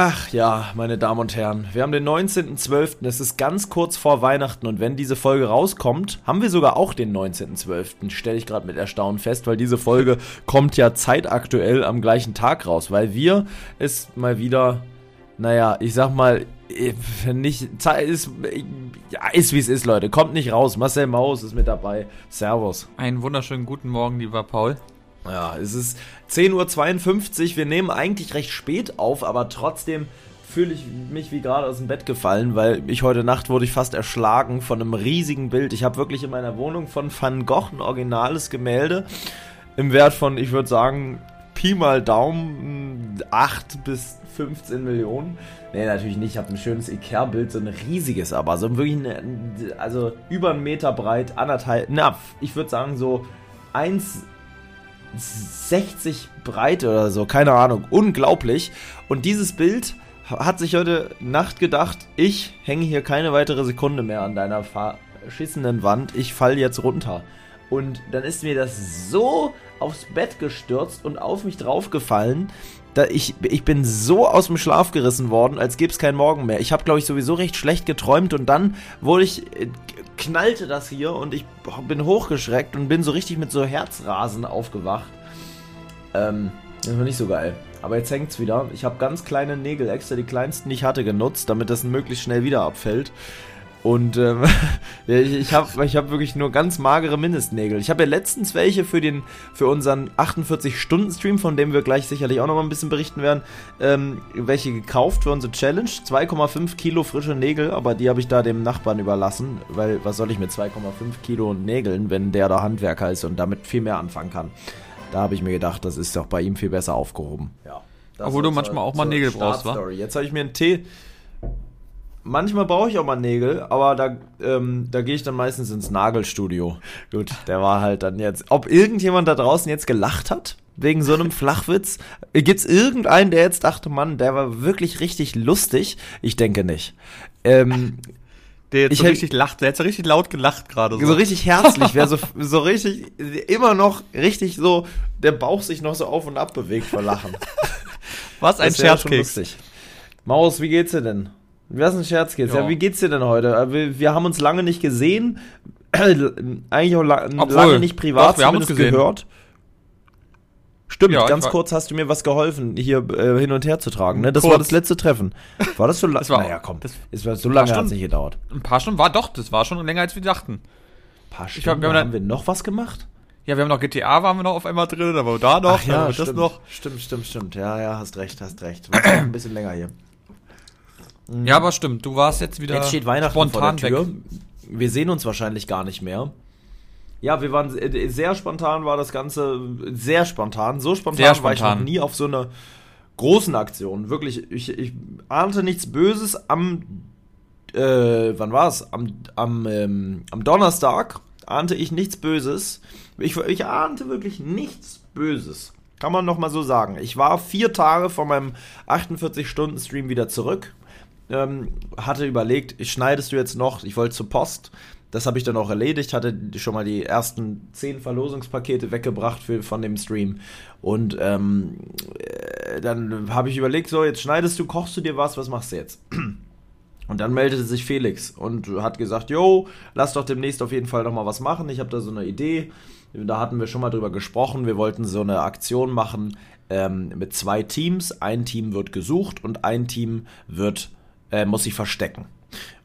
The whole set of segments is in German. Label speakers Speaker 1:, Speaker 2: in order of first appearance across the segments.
Speaker 1: Ach ja, meine Damen und Herren, wir haben den 19.12., es ist ganz kurz vor Weihnachten und wenn diese Folge rauskommt, haben wir sogar auch den 19.12., stelle ich gerade mit Erstaunen fest, weil diese Folge kommt ja zeitaktuell am gleichen Tag raus, weil wir es mal wieder, naja, ich sag mal, äh, nicht, ist, ja, ist wie es ist, Leute, kommt nicht raus, Marcel Maus ist mit dabei, Servus.
Speaker 2: Einen wunderschönen guten Morgen, lieber Paul.
Speaker 1: Ja, es ist 10.52 Uhr. Wir nehmen eigentlich recht spät auf, aber trotzdem fühle ich mich wie gerade aus dem Bett gefallen, weil ich heute Nacht wurde ich fast erschlagen von einem riesigen Bild. Ich habe wirklich in meiner Wohnung von Van Gogh ein originales Gemälde im Wert von, ich würde sagen, Pi mal Daumen 8 bis 15 Millionen. Nee, natürlich nicht. Ich habe ein schönes Ikea-Bild, so ein riesiges, aber so wirklich, eine, also über einen Meter breit, anderthalb, na, ich würde sagen so 1 60 breit oder so, keine Ahnung, unglaublich. Und dieses Bild hat sich heute Nacht gedacht, ich hänge hier keine weitere Sekunde mehr an deiner verschissenen Wand, ich fall jetzt runter. Und dann ist mir das so aufs Bett gestürzt und auf mich draufgefallen, ich, ich bin so aus dem Schlaf gerissen worden, als gäbe es keinen Morgen mehr. Ich habe, glaube ich, sowieso recht schlecht geträumt und dann wurde ich, äh, knallte das hier und ich bin hochgeschreckt und bin so richtig mit so Herzrasen aufgewacht. Ähm, das war nicht so geil. Aber jetzt hängt's wieder. Ich habe ganz kleine Nägel, extra die kleinsten, die ich hatte, genutzt, damit das möglichst schnell wieder abfällt. Und ähm, ich, ich habe ich hab wirklich nur ganz magere Mindestnägel. Ich habe ja letztens welche für, den, für unseren 48-Stunden-Stream, von dem wir gleich sicherlich auch noch mal ein bisschen berichten werden, ähm, welche gekauft für unsere Challenge. 2,5 Kilo frische Nägel, aber die habe ich da dem Nachbarn überlassen, weil was soll ich mit 2,5 Kilo Nägeln, wenn der da Handwerker ist und damit viel mehr anfangen kann. Da habe ich mir gedacht, das ist doch bei ihm viel besser aufgehoben. Ja.
Speaker 2: Obwohl du manchmal auch mal Nägel brauchst, wa?
Speaker 1: Jetzt habe ich mir einen Tee manchmal brauche ich auch mal Nägel, aber da, ähm, da gehe ich dann meistens ins Nagelstudio. Gut, der war halt dann jetzt. Ob irgendjemand da draußen jetzt gelacht hat? Wegen so einem Flachwitz? Gibt's irgendeinen, der jetzt dachte, Mann, der war wirklich richtig lustig? Ich denke nicht. Ähm,
Speaker 2: der jetzt ich so richtig lacht, der hat so richtig laut gelacht gerade.
Speaker 1: So. so richtig herzlich, wer so, so richtig, immer noch richtig so, der Bauch sich noch so auf und ab bewegt vor Lachen.
Speaker 2: Was ein Scherzkeks.
Speaker 1: Maus, wie geht's dir denn? Was ein Scherz geht's. Ja. ja. wie geht's dir denn heute? Äh, wir, wir haben uns lange nicht gesehen. Eigentlich auch la Obwohl, lange nicht privat
Speaker 2: doch, wir haben uns gehört.
Speaker 1: Stimmt, ja, ganz kurz hast du mir was geholfen, hier äh, hin und her zu tragen. Ne? Das kurz. war das letzte Treffen. War das so lange?
Speaker 2: Naja, komm.
Speaker 1: Das, ist, so lange hat es nicht gedauert.
Speaker 2: Ein paar Stunden war doch, das war schon länger als wir dachten. Ein
Speaker 1: paar Stunden. Hab, wir haben, haben, wir noch was gemacht?
Speaker 2: Ja, wir haben noch GTA, waren wir noch auf einmal drin, aber da noch,
Speaker 1: Ach ja, das stimmt, noch. Stimmt, stimmt, stimmt. Ja, ja, hast recht, hast recht. War ein bisschen länger hier.
Speaker 2: Ja, aber stimmt, du warst jetzt wieder
Speaker 1: jetzt steht Weihnachten spontan vor der Tür. Weg. Wir sehen uns wahrscheinlich gar nicht mehr. Ja, wir waren sehr spontan, war das Ganze sehr spontan. So spontan,
Speaker 2: sehr spontan. war
Speaker 1: ich noch nie auf so einer großen Aktion. Wirklich, ich, ich ahnte nichts Böses am, äh, wann war es? Am, am, ähm, am Donnerstag ahnte ich nichts Böses. Ich, ich ahnte wirklich nichts Böses. Kann man noch mal so sagen. Ich war vier Tage von meinem 48-Stunden-Stream wieder zurück ähm, hatte überlegt, schneidest du jetzt noch, ich wollte zur Post. Das habe ich dann auch erledigt, hatte schon mal die ersten zehn Verlosungspakete weggebracht für, von dem Stream. Und ähm, äh, dann habe ich überlegt, so, jetzt schneidest du, kochst du dir was, was machst du jetzt? Und dann meldete sich Felix und hat gesagt, yo, lass doch demnächst auf jeden Fall noch mal was machen. Ich habe da so eine Idee. Da hatten wir schon mal drüber gesprochen. Wir wollten so eine Aktion machen ähm, mit zwei Teams. Ein Team wird gesucht und ein Team wird äh, muss sich verstecken.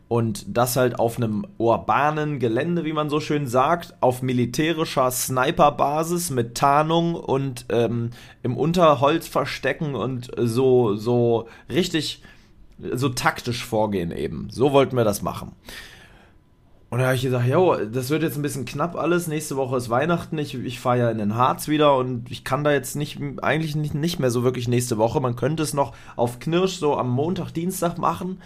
Speaker 1: Und das halt auf einem urbanen Gelände, wie man so schön sagt, auf militärischer Sniperbasis mit Tarnung und ähm, im Unterholz verstecken und so, so richtig so taktisch vorgehen eben. So wollten wir das machen. Und da habe ich gesagt, jo, das wird jetzt ein bisschen knapp alles. Nächste Woche ist Weihnachten. Ich, ich fahre ja in den Harz wieder und ich kann da jetzt nicht, eigentlich nicht, nicht mehr so wirklich nächste Woche. Man könnte es noch auf Knirsch so am Montag, Dienstag machen.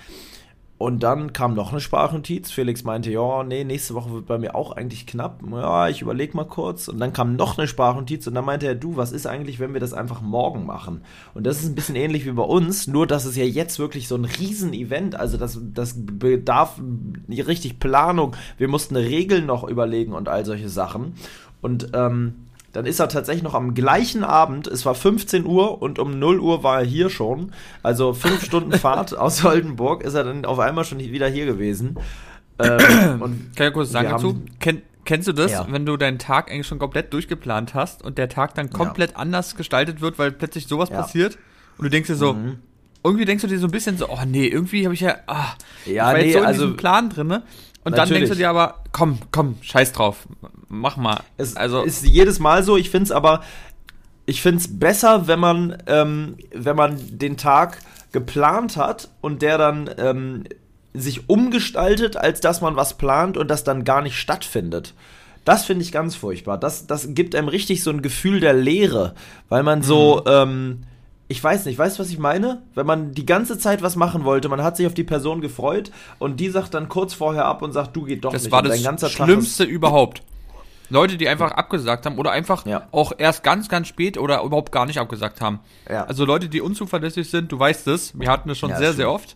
Speaker 1: Und dann kam noch eine Sprachnotiz. Felix meinte, ja, nee, nächste Woche wird bei mir auch eigentlich knapp. Ja, ich überlege mal kurz. Und dann kam noch eine Sprachnotiz und dann meinte er, du, was ist eigentlich, wenn wir das einfach morgen machen? Und das ist ein bisschen ähnlich wie bei uns, nur dass es ja jetzt wirklich so ein Riesen-Event, also das, das bedarf richtig Planung. Wir mussten Regeln noch überlegen und all solche Sachen. Und ähm, dann ist er tatsächlich noch am gleichen Abend, es war 15 Uhr und um 0 Uhr war er hier schon. Also fünf Stunden Fahrt aus Oldenburg ist er dann auf einmal schon wieder hier gewesen.
Speaker 2: Ähm, und Kann ich kurz sagen dazu? Kenn, kennst du das, ja. wenn du deinen Tag eigentlich schon komplett durchgeplant hast und der Tag dann komplett ja. anders gestaltet wird, weil plötzlich sowas ja. passiert und du denkst dir so, mhm. irgendwie denkst du dir so ein bisschen so, oh nee, irgendwie habe ich ja, ah,
Speaker 1: ja, ich war nee, so in
Speaker 2: also, diesem Plan drin, ne? Und Natürlich. dann denkst du dir aber, komm, komm, scheiß drauf, mach mal.
Speaker 1: Es also ist jedes Mal so. Ich finde es aber, ich finde es besser, wenn man, ähm, wenn man den Tag geplant hat und der dann ähm, sich umgestaltet, als dass man was plant und das dann gar nicht stattfindet. Das finde ich ganz furchtbar. Das, das gibt einem richtig so ein Gefühl der Leere, weil man so, mhm. ähm, ich weiß nicht, weißt du, was ich meine? Wenn man die ganze Zeit was machen wollte, man hat sich auf die Person gefreut und die sagt dann kurz vorher ab und sagt, du geht doch
Speaker 2: das
Speaker 1: nicht.
Speaker 2: Das war das Schlimmste überhaupt. Leute, die einfach abgesagt haben oder einfach ja. auch erst ganz, ganz spät oder überhaupt gar nicht abgesagt haben. Ja. Also Leute, die unzuverlässig sind, du weißt es, wir hatten es schon ja, sehr, sehr oft.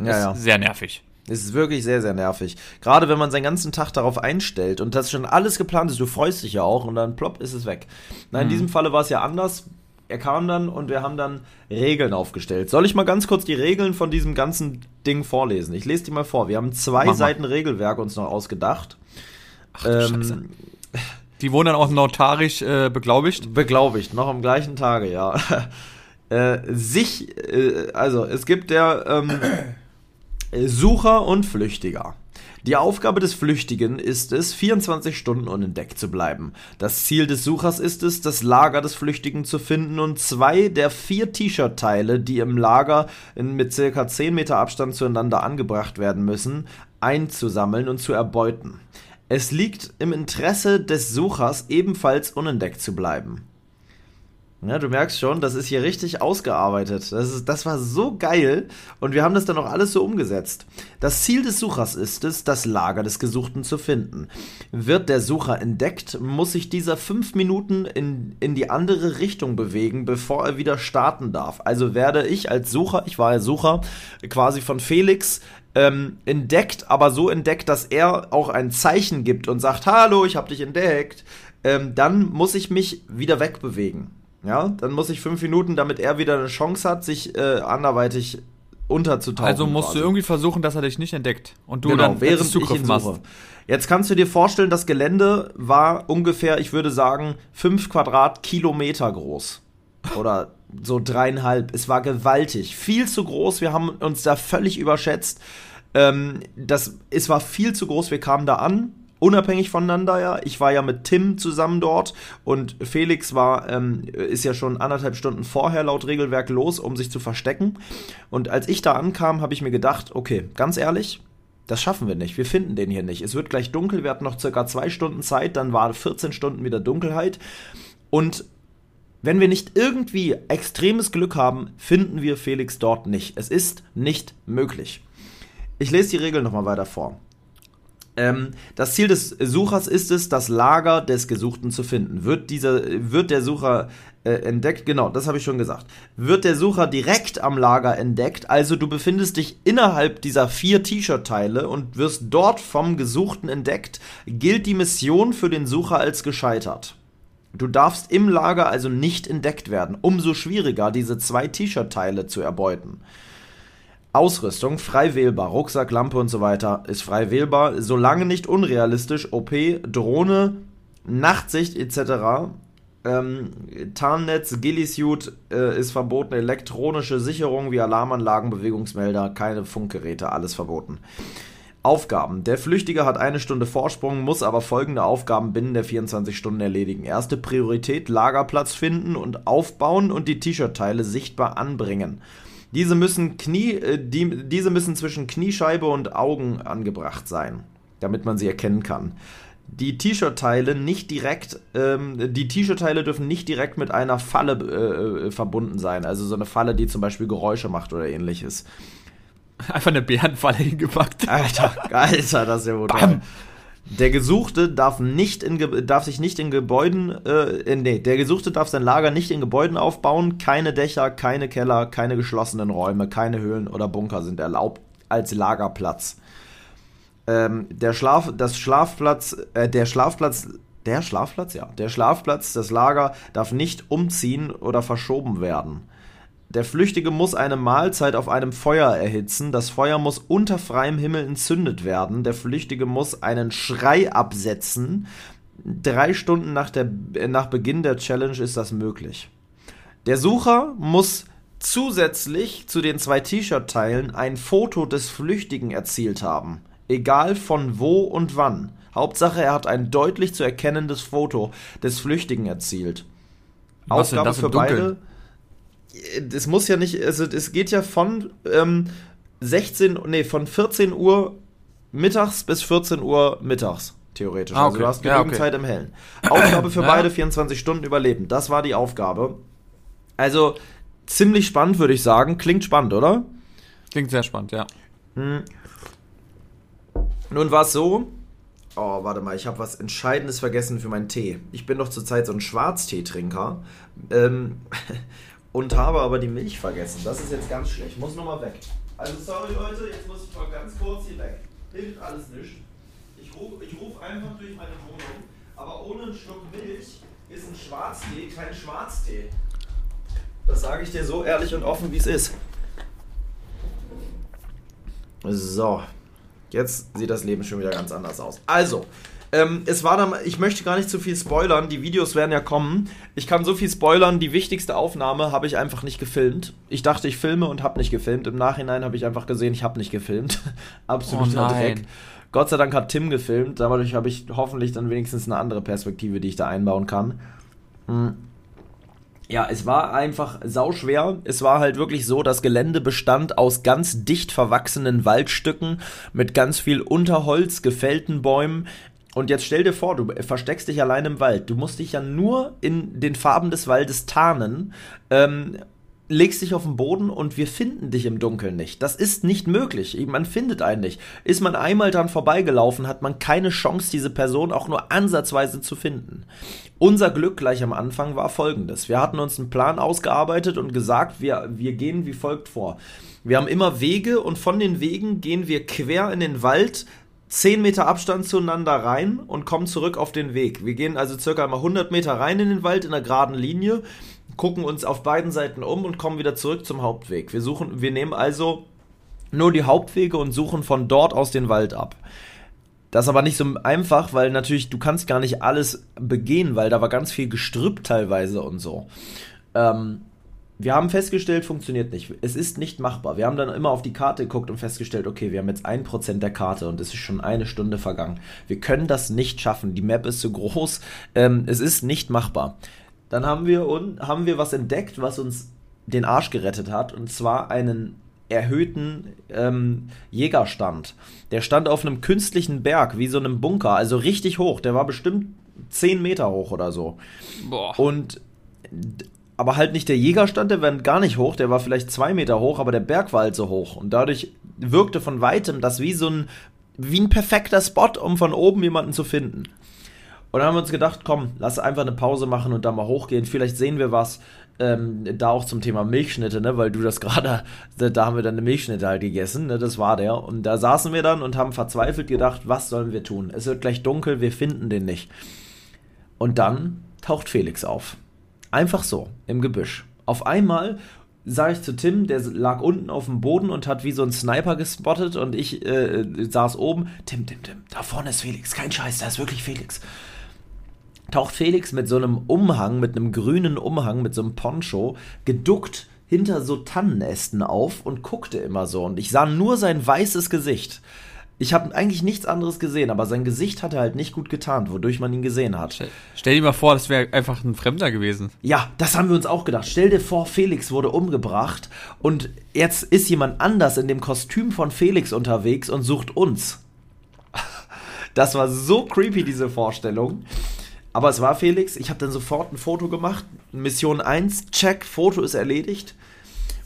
Speaker 1: Ja, ja.
Speaker 2: Sehr nervig.
Speaker 1: Es ist wirklich sehr, sehr nervig. Gerade wenn man seinen ganzen Tag darauf einstellt und das schon alles geplant ist, du freust dich ja auch und dann plopp ist es weg. Na, in mhm. diesem Falle war es ja anders er kam dann und wir haben dann Regeln aufgestellt. Soll ich mal ganz kurz die Regeln von diesem ganzen Ding vorlesen? Ich lese die mal vor. Wir haben zwei Mach Seiten mal. Regelwerk uns noch ausgedacht.
Speaker 2: Ach, ähm, die wurden dann auch notarisch äh, beglaubigt?
Speaker 1: Beglaubigt, noch am gleichen Tage, ja. äh, sich, äh, also es gibt der ähm, Sucher und Flüchtiger. Die Aufgabe des Flüchtigen ist es, 24 Stunden unentdeckt zu bleiben. Das Ziel des Suchers ist es, das Lager des Flüchtigen zu finden und zwei der vier T-Shirt-Teile, die im Lager mit circa 10 Meter Abstand zueinander angebracht werden müssen, einzusammeln und zu erbeuten. Es liegt im Interesse des Suchers ebenfalls unentdeckt zu bleiben. Ja, du merkst schon, das ist hier richtig ausgearbeitet. Das, ist, das war so geil und wir haben das dann auch alles so umgesetzt. Das Ziel des Suchers ist es, das Lager des Gesuchten zu finden. Wird der Sucher entdeckt, muss sich dieser fünf Minuten in, in die andere Richtung bewegen, bevor er wieder starten darf. Also werde ich als Sucher, ich war ja Sucher, quasi von Felix ähm, entdeckt, aber so entdeckt, dass er auch ein Zeichen gibt und sagt, hallo, ich habe dich entdeckt. Ähm, dann muss ich mich wieder wegbewegen. Ja, dann muss ich fünf Minuten, damit er wieder eine Chance hat, sich äh, anderweitig unterzutauchen.
Speaker 2: Also musst quasi. du irgendwie versuchen, dass er dich nicht entdeckt und du genau, dann
Speaker 1: während Zugriff machst. Jetzt kannst du dir vorstellen, das Gelände war ungefähr, ich würde sagen, fünf Quadratkilometer groß. Oder so dreieinhalb. Es war gewaltig. Viel zu groß. Wir haben uns da völlig überschätzt. Ähm, das, es war viel zu groß. Wir kamen da an unabhängig voneinander ja. Ich war ja mit Tim zusammen dort und Felix war, ähm, ist ja schon anderthalb Stunden vorher laut Regelwerk los, um sich zu verstecken. Und als ich da ankam, habe ich mir gedacht, okay, ganz ehrlich, das schaffen wir nicht. Wir finden den hier nicht. Es wird gleich dunkel. Wir hatten noch circa zwei Stunden Zeit. Dann war 14 Stunden wieder Dunkelheit. Und wenn wir nicht irgendwie extremes Glück haben, finden wir Felix dort nicht. Es ist nicht möglich. Ich lese die Regeln nochmal weiter vor. Ähm, das Ziel des Suchers ist es, das Lager des Gesuchten zu finden. Wird, dieser, wird der Sucher äh, entdeckt, genau, das habe ich schon gesagt. Wird der Sucher direkt am Lager entdeckt, also du befindest dich innerhalb dieser vier T-Shirt-Teile und wirst dort vom Gesuchten entdeckt, gilt die Mission für den Sucher als gescheitert. Du darfst im Lager also nicht entdeckt werden. Umso schwieriger, diese zwei T-Shirt-Teile zu erbeuten. Ausrüstung frei wählbar, Rucksack, Lampe und so weiter ist frei wählbar, solange nicht unrealistisch, OP, Drohne, Nachtsicht etc. Ähm, Tarnnetz, Gillisuit äh, ist verboten, elektronische Sicherung wie Alarmanlagen, Bewegungsmelder, keine Funkgeräte, alles verboten. Aufgaben. Der Flüchtige hat eine Stunde Vorsprung, muss aber folgende Aufgaben binnen der 24 Stunden erledigen. Erste Priorität, Lagerplatz finden und aufbauen und die T-Shirt-Teile sichtbar anbringen. Diese müssen Knie, äh, die, diese müssen zwischen Kniescheibe und Augen angebracht sein, damit man sie erkennen kann. Die T-Shirt-Teile nicht direkt, ähm, die T-Shirt-Teile dürfen nicht direkt mit einer Falle äh, äh, verbunden sein. Also so eine Falle, die zum Beispiel Geräusche macht oder ähnliches.
Speaker 2: Einfach eine Bärenfalle hingepackt.
Speaker 1: Alter, Alter, das ist ja wohl Bam. Der Gesuchte darf, nicht in, darf sich nicht in Gebäuden, äh, nee, der Gesuchte darf sein Lager nicht in Gebäuden aufbauen. Keine Dächer, keine Keller, keine geschlossenen Räume, keine Höhlen oder Bunker sind erlaubt als Lagerplatz. Ähm, der Schlaf, das Schlafplatz, äh, der Schlafplatz, der Schlafplatz, ja, der Schlafplatz, das Lager darf nicht umziehen oder verschoben werden. Der Flüchtige muss eine Mahlzeit auf einem Feuer erhitzen. Das Feuer muss unter freiem Himmel entzündet werden. Der Flüchtige muss einen Schrei absetzen. Drei Stunden nach, der, nach Beginn der Challenge ist das möglich. Der Sucher muss zusätzlich zu den zwei T-Shirt-Teilen ein Foto des Flüchtigen erzielt haben. Egal von wo und wann. Hauptsache, er hat ein deutlich zu erkennendes Foto des Flüchtigen erzielt. Was Aufgabe für beide es muss ja nicht, also es geht ja von ähm, 16, nee, von 14 Uhr mittags bis 14 Uhr mittags, theoretisch. Ah, okay. Also du hast genügend ja, okay. Zeit im Hellen. Aufgabe für ja. beide 24 Stunden überleben. Das war die Aufgabe. Also ziemlich spannend, würde ich sagen. Klingt spannend, oder?
Speaker 2: Klingt sehr spannend, ja. Hm.
Speaker 1: Nun war es so. Oh, warte mal, ich habe was Entscheidendes vergessen für meinen Tee. Ich bin doch zurzeit so ein Schwarzteetrinker. Ähm, und habe aber die Milch vergessen. Das ist jetzt ganz schlecht. Muss nochmal weg. Also sorry Leute, jetzt muss ich mal ganz kurz hier weg. Hilft alles nicht. Ich rufe ich ruf einfach durch meine Wohnung, aber ohne einen Schluck Milch ist ein Schwarztee kein Schwarztee. Das sage ich dir so ehrlich und offen, wie es ist. So, jetzt sieht das Leben schon wieder ganz anders aus. Also, ähm, es war dann, ich möchte gar nicht zu viel spoilern, die Videos werden ja kommen. Ich kann so viel spoilern, die wichtigste Aufnahme habe ich einfach nicht gefilmt. Ich dachte, ich filme und habe nicht gefilmt. Im Nachhinein habe ich einfach gesehen, ich habe nicht gefilmt. Absoluter oh Dreck. Gott sei Dank hat Tim gefilmt, dadurch habe ich hoffentlich dann wenigstens eine andere Perspektive, die ich da einbauen kann. Hm. Ja, es war einfach sauschwer. Es war halt wirklich so, das Gelände bestand aus ganz dicht verwachsenen Waldstücken mit ganz viel Unterholz, gefällten Bäumen. Und jetzt stell dir vor, du versteckst dich allein im Wald. Du musst dich ja nur in den Farben des Waldes tarnen, ähm, legst dich auf den Boden und wir finden dich im Dunkeln nicht. Das ist nicht möglich. Man findet einen nicht. Ist man einmal dran vorbeigelaufen, hat man keine Chance, diese Person auch nur ansatzweise zu finden. Unser Glück gleich am Anfang war folgendes. Wir hatten uns einen Plan ausgearbeitet und gesagt, wir, wir gehen wie folgt vor. Wir haben immer Wege und von den Wegen gehen wir quer in den Wald 10 Meter Abstand zueinander rein und kommen zurück auf den Weg. Wir gehen also circa mal 100 Meter rein in den Wald in einer geraden Linie, gucken uns auf beiden Seiten um und kommen wieder zurück zum Hauptweg. Wir suchen, wir nehmen also nur die Hauptwege und suchen von dort aus den Wald ab. Das ist aber nicht so einfach, weil natürlich du kannst gar nicht alles begehen, weil da war ganz viel Gestrüpp teilweise und so. Ähm, wir haben festgestellt, funktioniert nicht. Es ist nicht machbar. Wir haben dann immer auf die Karte geguckt und festgestellt, okay, wir haben jetzt ein Prozent der Karte und es ist schon eine Stunde vergangen. Wir können das nicht schaffen. Die Map ist zu groß. Ähm, es ist nicht machbar. Dann haben wir, und, haben wir was entdeckt, was uns den Arsch gerettet hat, und zwar einen erhöhten ähm, Jägerstand. Der stand auf einem künstlichen Berg, wie so einem Bunker, also richtig hoch. Der war bestimmt 10 Meter hoch oder so. Boah. Und aber halt nicht der Jägerstand, der war gar nicht hoch, der war vielleicht zwei Meter hoch, aber der Berg war halt so hoch. Und dadurch wirkte von weitem das wie so ein, wie ein perfekter Spot, um von oben jemanden zu finden. Und dann haben wir uns gedacht, komm, lass einfach eine Pause machen und da mal hochgehen. Vielleicht sehen wir was. Ähm, da auch zum Thema Milchschnitte, ne, weil du das gerade, da haben wir dann eine Milchschnitte halt gegessen, ne, das war der. Und da saßen wir dann und haben verzweifelt gedacht, was sollen wir tun? Es wird gleich dunkel, wir finden den nicht. Und dann taucht Felix auf. Einfach so, im Gebüsch. Auf einmal sah ich zu Tim, der lag unten auf dem Boden und hat wie so ein Sniper gespottet und ich äh, saß oben. Tim, Tim, Tim, da vorne ist Felix. Kein Scheiß, da ist wirklich Felix. Taucht Felix mit so einem Umhang, mit einem grünen Umhang, mit so einem Poncho, geduckt hinter so Tannenästen auf und guckte immer so. Und ich sah nur sein weißes Gesicht. Ich habe eigentlich nichts anderes gesehen, aber sein Gesicht hat er halt nicht gut getarnt, wodurch man ihn gesehen hat.
Speaker 2: Stell, stell dir mal vor, das wäre einfach ein Fremder gewesen.
Speaker 1: Ja, das haben wir uns auch gedacht. Stell dir vor, Felix wurde umgebracht und jetzt ist jemand anders in dem Kostüm von Felix unterwegs und sucht uns. Das war so creepy, diese Vorstellung. Aber es war Felix. Ich habe dann sofort ein Foto gemacht. Mission 1, check, Foto ist erledigt.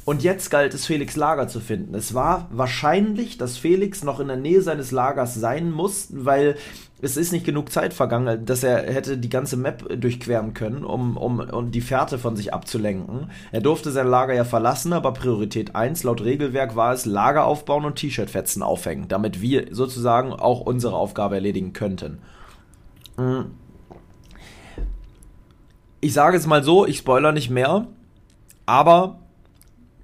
Speaker 1: Und jetzt galt es, Felix Lager zu finden. Es war wahrscheinlich, dass Felix noch in der Nähe seines Lagers sein muss, weil es ist nicht genug Zeit vergangen, dass er hätte die ganze Map durchqueren können, um, um, um die Fährte von sich abzulenken. Er durfte sein Lager ja verlassen, aber Priorität 1 laut Regelwerk war es, Lager aufbauen und T-Shirt-Fetzen aufhängen, damit wir sozusagen auch unsere Aufgabe erledigen könnten. Mhm. Ich sage es mal so, ich spoiler nicht mehr, aber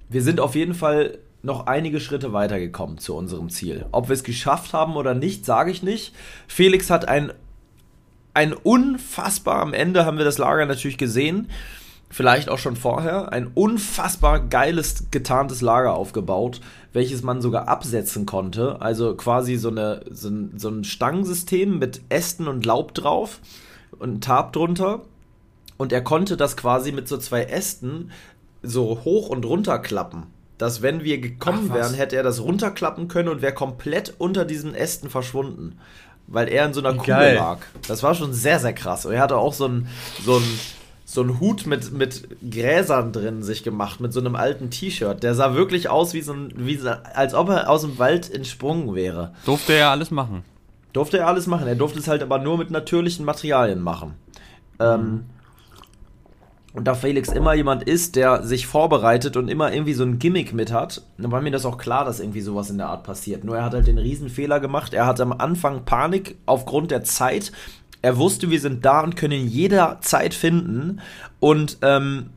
Speaker 1: wir sind auf jeden Fall noch einige Schritte weitergekommen zu unserem Ziel. Ob wir es geschafft haben oder nicht, sage ich nicht. Felix hat ein, ein unfassbar, am Ende haben wir das Lager natürlich gesehen, vielleicht auch schon vorher, ein unfassbar geiles, getarntes Lager aufgebaut, welches man sogar absetzen konnte. Also quasi so, eine, so, ein, so ein Stangensystem mit Ästen und Laub drauf und Tarp drunter. Und er konnte das quasi mit so zwei Ästen so hoch und runter klappen. Dass wenn wir gekommen Ach, wären, hätte er das runterklappen können und wäre komplett unter diesen Ästen verschwunden. Weil er in so einer Kugel lag. Das war schon sehr, sehr krass. Und er hatte auch so einen so so ein Hut mit, mit Gräsern drin sich gemacht, mit so einem alten T-Shirt. Der sah wirklich aus, wie so ein, wie so, als ob er aus dem Wald entsprungen wäre.
Speaker 2: Durfte er alles machen.
Speaker 1: Durfte er alles machen. Er durfte es halt aber nur mit natürlichen Materialien machen. Ähm, mhm. Ähm, und da Felix immer jemand ist, der sich vorbereitet und immer irgendwie so ein Gimmick mit hat, dann war mir das auch klar, dass irgendwie sowas in der Art passiert. Nur er hat halt den Riesenfehler gemacht. Er hatte am Anfang Panik aufgrund der Zeit. Er wusste, wir sind da und können ihn jederzeit finden. Und ähm,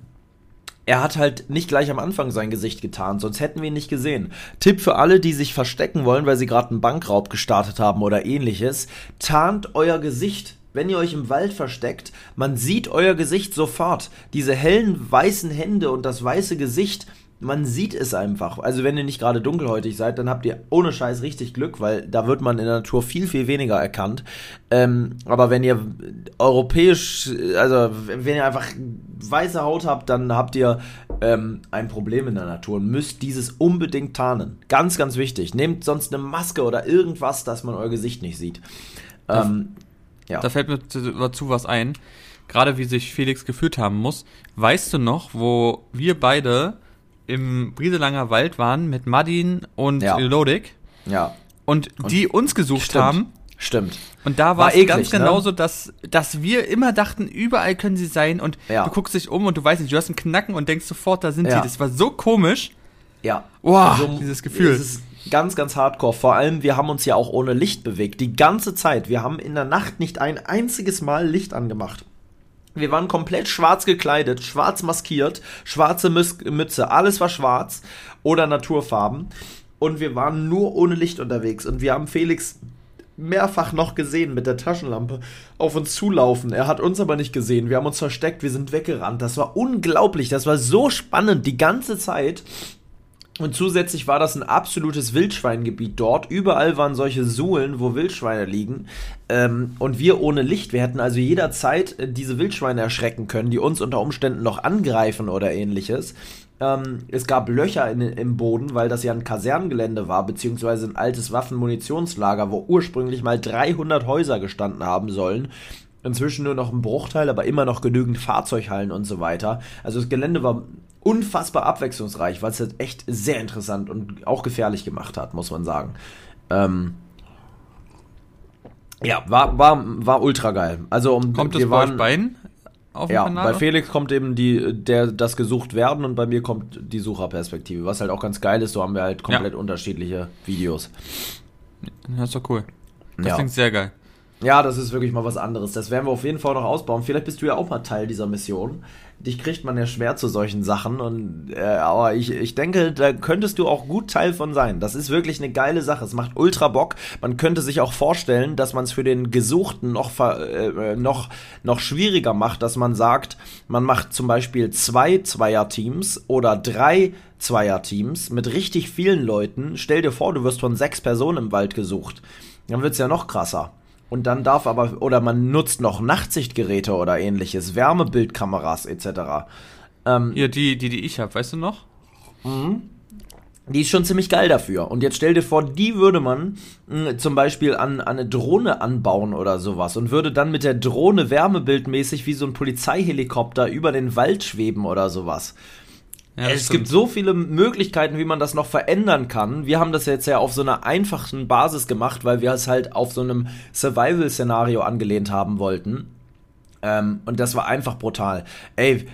Speaker 1: er hat halt nicht gleich am Anfang sein Gesicht getan, sonst hätten wir ihn nicht gesehen. Tipp für alle, die sich verstecken wollen, weil sie gerade einen Bankraub gestartet haben oder ähnliches, tarnt euer Gesicht wenn ihr euch im Wald versteckt, man sieht euer Gesicht sofort. Diese hellen weißen Hände und das weiße Gesicht, man sieht es einfach. Also wenn ihr nicht gerade dunkelhäutig seid, dann habt ihr ohne Scheiß richtig Glück, weil da wird man in der Natur viel, viel weniger erkannt. Ähm, aber wenn ihr europäisch, also wenn ihr einfach weiße Haut habt, dann habt ihr ähm, ein Problem in der Natur und müsst dieses unbedingt tarnen. Ganz, ganz wichtig. Nehmt sonst eine Maske oder irgendwas, dass man euer Gesicht nicht sieht. Ähm,
Speaker 2: ja. Da fällt mir dazu was ein. Gerade wie sich Felix gefühlt haben muss. Weißt du noch, wo wir beide im Brieselanger Wald waren mit Madin und ja. Lodik?
Speaker 1: Ja.
Speaker 2: Und, und die uns gesucht
Speaker 1: stimmt.
Speaker 2: haben.
Speaker 1: Stimmt.
Speaker 2: Und da war, war es ganz ne? genauso, dass, dass wir immer dachten, überall können sie sein und ja. du guckst dich um und du weißt nicht, du hast einen Knacken und denkst sofort, da sind ja. die. Das war so komisch.
Speaker 1: Ja.
Speaker 2: Wow, also, dieses Gefühl.
Speaker 1: Es ganz, ganz hardcore. Vor allem, wir haben uns ja auch ohne Licht bewegt. Die ganze Zeit. Wir haben in der Nacht nicht ein einziges Mal Licht angemacht. Wir waren komplett schwarz gekleidet, schwarz maskiert, schwarze Mütze, alles war schwarz oder Naturfarben. Und wir waren nur ohne Licht unterwegs. Und wir haben Felix mehrfach noch gesehen mit der Taschenlampe auf uns zulaufen. Er hat uns aber nicht gesehen. Wir haben uns versteckt, wir sind weggerannt. Das war unglaublich. Das war so spannend die ganze Zeit. Und zusätzlich war das ein absolutes Wildschweingebiet dort. Überall waren solche Suhlen, wo Wildschweine liegen. Ähm, und wir ohne Licht. Wir hätten also jederzeit äh, diese Wildschweine erschrecken können, die uns unter Umständen noch angreifen oder ähnliches. Ähm, es gab Löcher in, im Boden, weil das ja ein Kasernengelände war, beziehungsweise ein altes Waffenmunitionslager, wo ursprünglich mal 300 Häuser gestanden haben sollen. Inzwischen nur noch ein Bruchteil, aber immer noch genügend Fahrzeughallen und so weiter. Also das Gelände war unfassbar abwechslungsreich, weil es halt echt sehr interessant und auch gefährlich gemacht hat, muss man sagen. Ähm, ja, war, war, war ultra geil. Also um,
Speaker 2: Kommt wir es waren, bei beiden
Speaker 1: auf dem ja, Kanal? bei Felix kommt eben die, der, das gesucht werden und bei mir kommt die Sucherperspektive, was halt auch ganz geil ist, so haben wir halt komplett ja. unterschiedliche Videos.
Speaker 2: Das ist doch cool. Das ja. klingt sehr geil.
Speaker 1: Ja, das ist wirklich mal was anderes. Das werden wir auf jeden Fall noch ausbauen. Vielleicht bist du ja auch mal Teil dieser Mission. Dich kriegt man ja schwer zu solchen Sachen. Und, äh, aber ich, ich denke, da könntest du auch gut Teil von sein. Das ist wirklich eine geile Sache. Es macht ultra Bock. Man könnte sich auch vorstellen, dass man es für den Gesuchten noch, äh, noch, noch schwieriger macht, dass man sagt, man macht zum Beispiel zwei Zweierteams oder drei Zweierteams mit richtig vielen Leuten. Stell dir vor, du wirst von sechs Personen im Wald gesucht. Dann wird's ja noch krasser und dann darf aber, oder man nutzt noch Nachtsichtgeräte oder ähnliches, Wärmebildkameras etc.
Speaker 2: Ähm, ja, die, die, die ich habe, weißt du noch?
Speaker 1: Mhm. Die ist schon ziemlich geil dafür. Und jetzt stell dir vor, die würde man mh, zum Beispiel an, an eine Drohne anbauen oder sowas und würde dann mit der Drohne wärmebildmäßig wie so ein Polizeihelikopter über den Wald schweben oder sowas. Ja, es stimmt. gibt so viele Möglichkeiten, wie man das noch verändern kann. Wir haben das jetzt ja auf so einer einfachen Basis gemacht, weil wir es halt auf so einem Survival-Szenario angelehnt haben wollten. Ähm, und das war einfach brutal. Ey,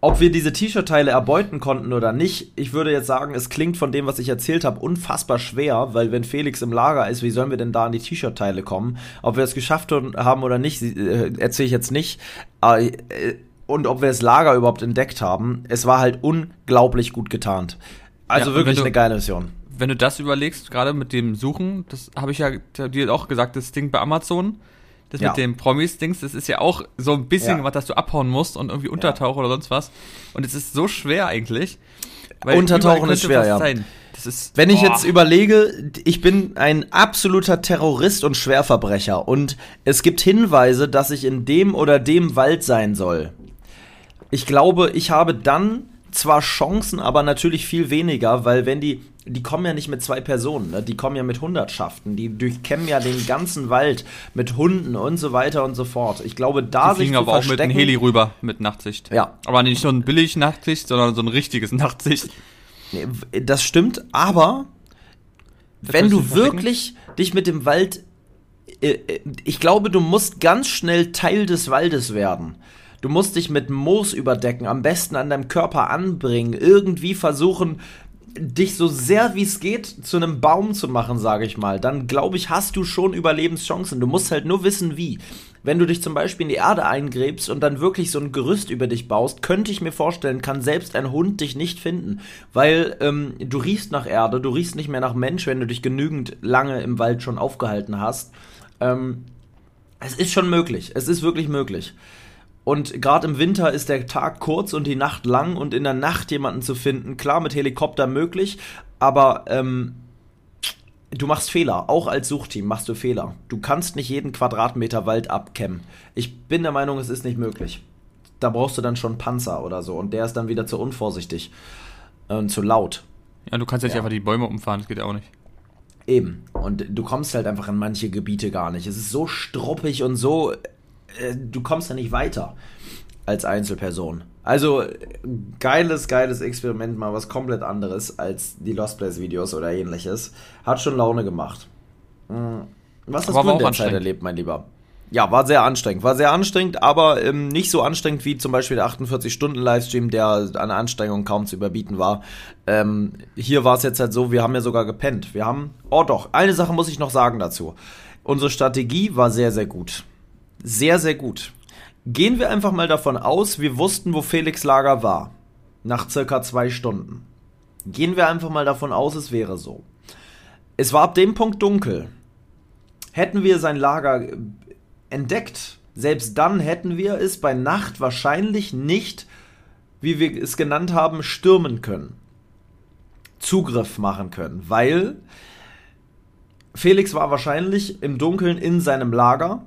Speaker 1: ob wir diese T-Shirt-Teile erbeuten konnten oder nicht, ich würde jetzt sagen, es klingt von dem, was ich erzählt habe, unfassbar schwer, weil wenn Felix im Lager ist, wie sollen wir denn da an die T-Shirt-Teile kommen? Ob wir es geschafft haben oder nicht, äh, erzähle ich jetzt nicht. Aber, äh, und ob wir das Lager überhaupt entdeckt haben. Es war halt unglaublich gut getarnt. Also ja, wirklich du, eine geile Mission.
Speaker 2: Wenn du das überlegst, gerade mit dem Suchen, das habe ich ja dir auch gesagt, das Ding bei Amazon, das ja. mit dem Promis-Dings, das ist ja auch so ein bisschen ja. was, dass du abhauen musst und irgendwie untertauchen oder sonst was. Und es ist so schwer eigentlich.
Speaker 1: Untertauchen ist schwer, ja. Ist, Wenn ich jetzt überlege, ich bin ein absoluter Terrorist und Schwerverbrecher und es gibt Hinweise, dass ich in dem oder dem Wald sein soll ich glaube, ich habe dann zwar Chancen, aber natürlich viel weniger, weil wenn die, die kommen ja nicht mit zwei Personen, ne? die kommen ja mit Hundertschaften, die durchkämmen ja den ganzen Wald mit Hunden und so weiter und so fort. Ich glaube, da
Speaker 2: die sich zu aber auch mit einem Heli rüber mit Nachtsicht.
Speaker 1: Ja.
Speaker 2: Aber nicht so ein billig Nachtsicht, sondern so ein richtiges Nachtsicht.
Speaker 1: Das stimmt, aber das wenn du wirklich dich mit dem Wald, äh, äh, ich glaube, du musst ganz schnell Teil des Waldes werden. Du musst dich mit Moos überdecken, am besten an deinem Körper anbringen, irgendwie versuchen, dich so sehr wie es geht zu einem Baum zu machen, sage ich mal. Dann glaube ich, hast du schon Überlebenschancen. Du musst halt nur wissen, wie. Wenn du dich zum Beispiel in die Erde eingräbst und dann wirklich so ein Gerüst über dich baust, könnte ich mir vorstellen, kann selbst ein Hund dich nicht finden. Weil ähm, du riechst nach Erde, du riechst nicht mehr nach Mensch, wenn du dich genügend lange im Wald schon aufgehalten hast. Ähm, es ist schon möglich. Es ist wirklich möglich. Und gerade im Winter ist der Tag kurz und die Nacht lang und in der Nacht jemanden zu finden, klar mit Helikopter möglich, aber ähm, du machst Fehler. Auch als Suchteam machst du Fehler. Du kannst nicht jeden Quadratmeter Wald abkämmen. Ich bin der Meinung, es ist nicht möglich. Da brauchst du dann schon Panzer oder so und der ist dann wieder zu unvorsichtig und zu laut.
Speaker 2: Ja, du kannst jetzt ja. einfach die Bäume umfahren, das geht ja auch nicht.
Speaker 1: Eben. Und du kommst halt einfach in manche Gebiete gar nicht. Es ist so struppig und so äh, du kommst da nicht weiter als Einzelperson. Also geiles, geiles Experiment, mal was komplett anderes als die Lost Place Videos oder ähnliches. Hat schon Laune gemacht. Hm. Was hast aber du in der Zeit erlebt, mein Lieber? Ja, war sehr anstrengend. War sehr anstrengend, aber ähm, nicht so anstrengend wie zum Beispiel der 48-Stunden-Livestream, der an Anstrengung kaum zu überbieten war. Ähm, hier war es jetzt halt so, wir haben ja sogar gepennt. Wir haben, oh doch, eine Sache muss ich noch sagen dazu. Unsere Strategie war sehr, sehr gut sehr, sehr gut. Gehen wir einfach mal davon aus, wir wussten, wo Felix Lager war. Nach circa zwei Stunden. Gehen wir einfach mal davon aus, es wäre so. Es war ab dem Punkt dunkel. Hätten wir sein Lager entdeckt, selbst dann hätten wir es bei Nacht wahrscheinlich nicht, wie wir es genannt haben, stürmen können. Zugriff machen können, weil Felix war wahrscheinlich im Dunkeln in seinem Lager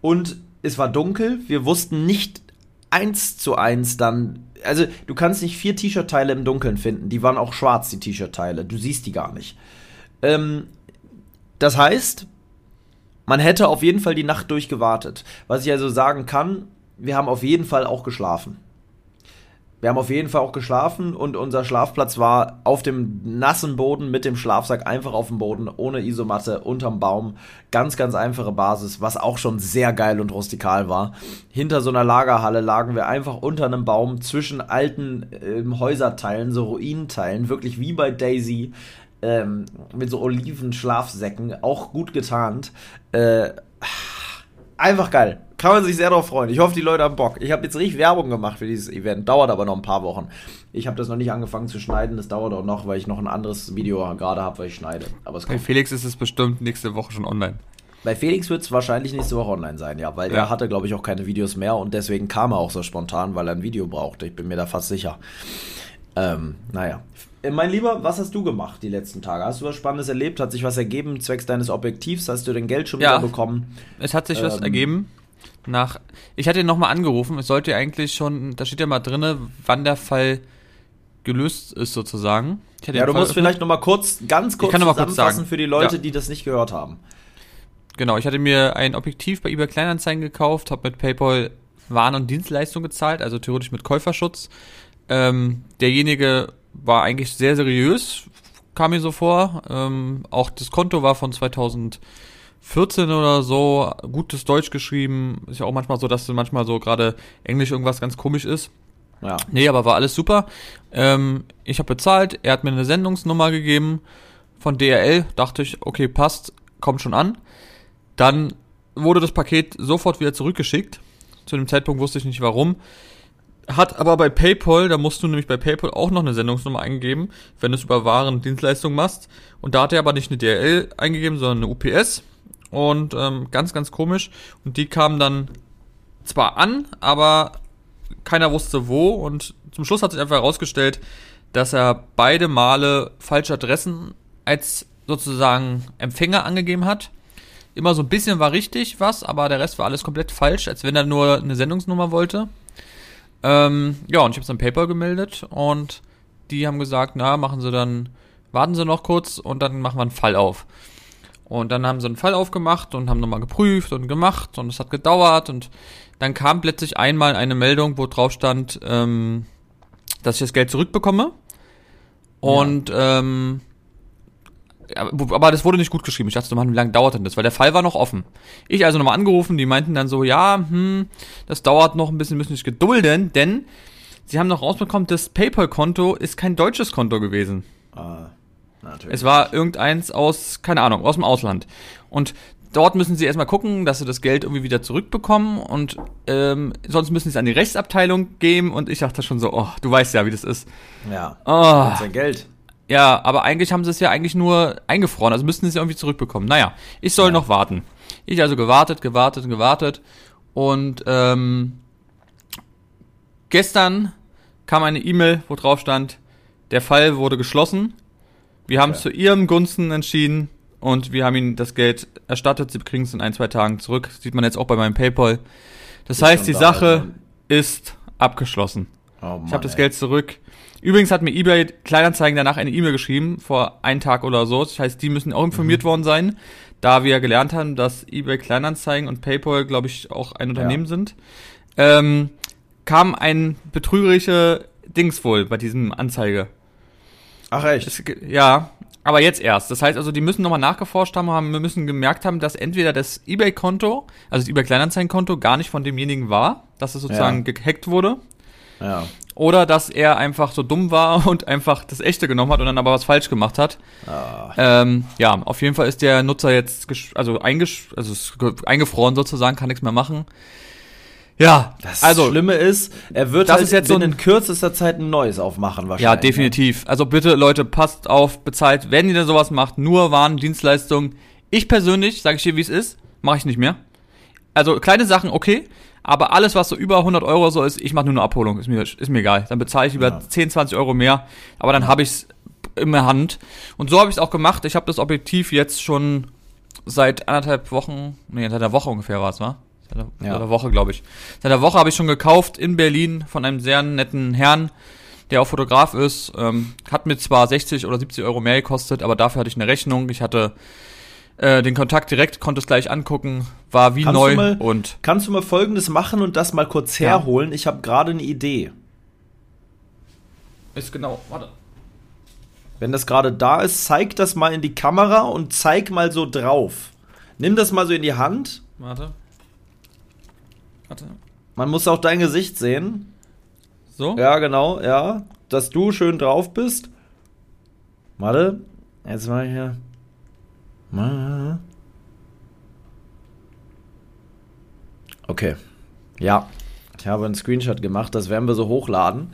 Speaker 1: und es war dunkel. Wir wussten nicht eins zu eins dann. Also, du kannst nicht vier T-Shirt-Teile im Dunkeln finden. Die waren auch schwarz, die T-Shirt-Teile. Du siehst die gar nicht. Ähm, das heißt, man hätte auf jeden Fall die Nacht durchgewartet. Was ich also sagen kann, wir haben auf jeden Fall auch geschlafen. Wir haben auf jeden Fall auch geschlafen und unser Schlafplatz war auf dem nassen Boden mit dem Schlafsack einfach auf dem Boden, ohne Isomatte, unterm Baum. Ganz, ganz einfache Basis, was auch schon sehr geil und rustikal war. Hinter so einer Lagerhalle lagen wir einfach unter einem Baum zwischen alten äh, Häuserteilen, so Ruinenteilen, wirklich wie bei Daisy, ähm, mit so Oliven-Schlafsäcken, auch gut getarnt. Äh, Einfach geil. Kann man sich sehr darauf freuen. Ich hoffe, die Leute haben Bock. Ich habe jetzt richtig Werbung gemacht für dieses Event. Dauert aber noch ein paar Wochen. Ich habe das noch nicht angefangen zu schneiden. Das dauert auch noch, weil ich noch ein anderes Video gerade habe, weil ich schneide.
Speaker 2: Aber Bei Felix ist es bestimmt nächste Woche schon online.
Speaker 1: Bei Felix wird es wahrscheinlich nächste Woche online sein, ja, weil ja. er hatte, glaube ich, auch keine Videos mehr und deswegen kam er auch so spontan, weil er ein Video brauchte. Ich bin mir da fast sicher. Ähm, naja. Äh, mein Lieber, was hast du gemacht die letzten Tage? Hast du was Spannendes erlebt? Hat sich was ergeben zwecks deines Objektivs? Hast du dein Geld schon ja, wieder bekommen?
Speaker 2: Es hat sich ähm, was ergeben. Nach, ich hatte ihn nochmal angerufen. Es sollte eigentlich schon, da steht ja mal drin, wann der Fall gelöst ist sozusagen.
Speaker 1: ja, du Fall musst vielleicht nochmal kurz, ganz kurz
Speaker 2: zusammenfassen kurz sagen.
Speaker 1: für die Leute, ja. die das nicht gehört haben.
Speaker 2: Genau, ich hatte mir ein Objektiv bei eBay Kleinanzeigen gekauft, habe mit PayPal Waren- und Dienstleistungen gezahlt, also theoretisch mit Käuferschutz. Ähm, derjenige war eigentlich sehr seriös, kam mir so vor. Ähm, auch das Konto war von 2014 oder so, gutes Deutsch geschrieben. Ist ja auch manchmal so, dass manchmal so gerade Englisch irgendwas ganz komisch ist. Ja. Nee, aber war alles super. Ähm, ich habe bezahlt, er hat mir eine Sendungsnummer gegeben von DRL, dachte ich, okay, passt, kommt schon an. Dann wurde das Paket sofort wieder zurückgeschickt. Zu dem Zeitpunkt wusste ich nicht warum. Hat aber bei PayPal, da musst du nämlich bei PayPal auch noch eine Sendungsnummer eingeben, wenn du es über Waren Dienstleistungen machst. Und da hat er aber nicht eine DRL eingegeben, sondern eine UPS. Und ähm, ganz, ganz komisch. Und die kamen dann zwar an, aber keiner wusste wo. Und zum Schluss hat sich einfach herausgestellt, dass er beide Male falsche Adressen als sozusagen Empfänger angegeben hat. Immer so ein bisschen war richtig was, aber der Rest war alles komplett falsch, als wenn er nur eine Sendungsnummer wollte. Ähm, ja, und ich habe es an PayPal gemeldet und die haben gesagt, na, machen Sie dann, warten Sie noch kurz und dann machen wir einen Fall auf. Und dann haben sie einen Fall aufgemacht und haben nochmal geprüft und gemacht und es hat gedauert und dann kam plötzlich einmal eine Meldung, wo drauf stand, ähm, dass ich das Geld zurückbekomme. Und ja. ähm, aber das wurde nicht gut geschrieben. Ich dachte, wie lange dauert denn das? Weil der Fall war noch offen. Ich also nochmal angerufen, die meinten dann so, ja, hm, das dauert noch ein bisschen, müssen sich gedulden, denn sie haben noch rausbekommen, das PayPal-Konto ist kein deutsches Konto gewesen. Ah, natürlich. Es war irgendeins aus, keine Ahnung, aus dem Ausland. Und dort müssen sie erstmal gucken, dass sie das Geld irgendwie wieder zurückbekommen und ähm, sonst müssen sie es an die Rechtsabteilung geben und ich dachte schon so, oh, du weißt ja, wie das ist.
Speaker 1: Ja. Oh. Ist Geld.
Speaker 2: Ja, aber eigentlich haben sie es ja eigentlich nur eingefroren, also müssten sie es ja irgendwie zurückbekommen. Naja, ich soll ja. noch warten. Ich also gewartet, gewartet, gewartet und ähm, gestern kam eine E-Mail, wo drauf stand, der Fall wurde geschlossen. Wir haben es zu ihrem Gunsten entschieden und wir haben ihnen das Geld erstattet. Sie kriegen es in ein, zwei Tagen zurück. sieht man jetzt auch bei meinem PayPal. Das ist heißt, die Sache also. ist abgeschlossen. Oh Mann, ich habe das Geld zurück. Übrigens hat mir eBay Kleinanzeigen danach eine E-Mail geschrieben, vor einem Tag oder so. Das heißt, die müssen auch informiert mhm. worden sein, da wir gelernt haben, dass eBay Kleinanzeigen und PayPal, glaube ich, auch ein Unternehmen ja. sind. Ähm, kam ein betrügerische Dings wohl bei diesem Anzeige.
Speaker 1: Ach echt?
Speaker 2: Es, ja, aber jetzt erst. Das heißt also, die müssen nochmal nachgeforscht haben, haben, wir müssen gemerkt haben, dass entweder das eBay-Konto, also das eBay Kleinanzeigen-Konto, gar nicht von demjenigen war, dass es sozusagen ja. gehackt wurde. Ja. Oder dass er einfach so dumm war und einfach das echte genommen hat und dann aber was falsch gemacht hat. Ah. Ähm, ja, auf jeden Fall ist der Nutzer jetzt also, eingesch also eingefroren sozusagen, kann nichts mehr machen.
Speaker 1: Ja, das also, Schlimme ist, er wird das halt ist jetzt so in kürzester Zeit ein neues aufmachen
Speaker 2: wahrscheinlich. Ja, ne? definitiv. Also bitte Leute, passt auf, bezahlt, wenn ihr denn sowas macht, nur Waren, Dienstleistungen. Ich persönlich, sage ich dir, wie es ist, mache ich nicht mehr. Also kleine Sachen, okay, aber alles, was so über 100 Euro so ist, ich mache nur eine Abholung, ist mir, ist mir egal. Dann bezahle ich lieber ja. 10, 20 Euro mehr, aber dann habe ich es in der Hand. Und so habe ich es auch gemacht. Ich habe das Objektiv jetzt schon seit anderthalb Wochen, nee, seit einer Woche ungefähr war es, wa? Seit einer, ja. Woche, glaube ich. Seit einer Woche habe ich schon gekauft in Berlin von einem sehr netten Herrn, der auch Fotograf ist. Ähm, hat mir zwar 60 oder 70 Euro mehr gekostet, aber dafür hatte ich eine Rechnung. Ich hatte äh, den Kontakt direkt, konnte es gleich angucken, war wie kannst neu
Speaker 1: mal,
Speaker 2: und.
Speaker 1: Kannst du mal folgendes machen und das mal kurz herholen? Ja. Ich habe gerade eine Idee.
Speaker 2: Ist genau, warte.
Speaker 1: Wenn das gerade da ist, zeig das mal in die Kamera und zeig mal so drauf. Nimm das mal so in die Hand.
Speaker 2: Warte. Warte.
Speaker 1: Man muss auch dein Gesicht sehen.
Speaker 2: So?
Speaker 1: Ja, genau, ja. Dass du schön drauf bist. Warte. Jetzt mal hier. Okay. Ja, ich habe einen Screenshot gemacht, das werden wir so hochladen.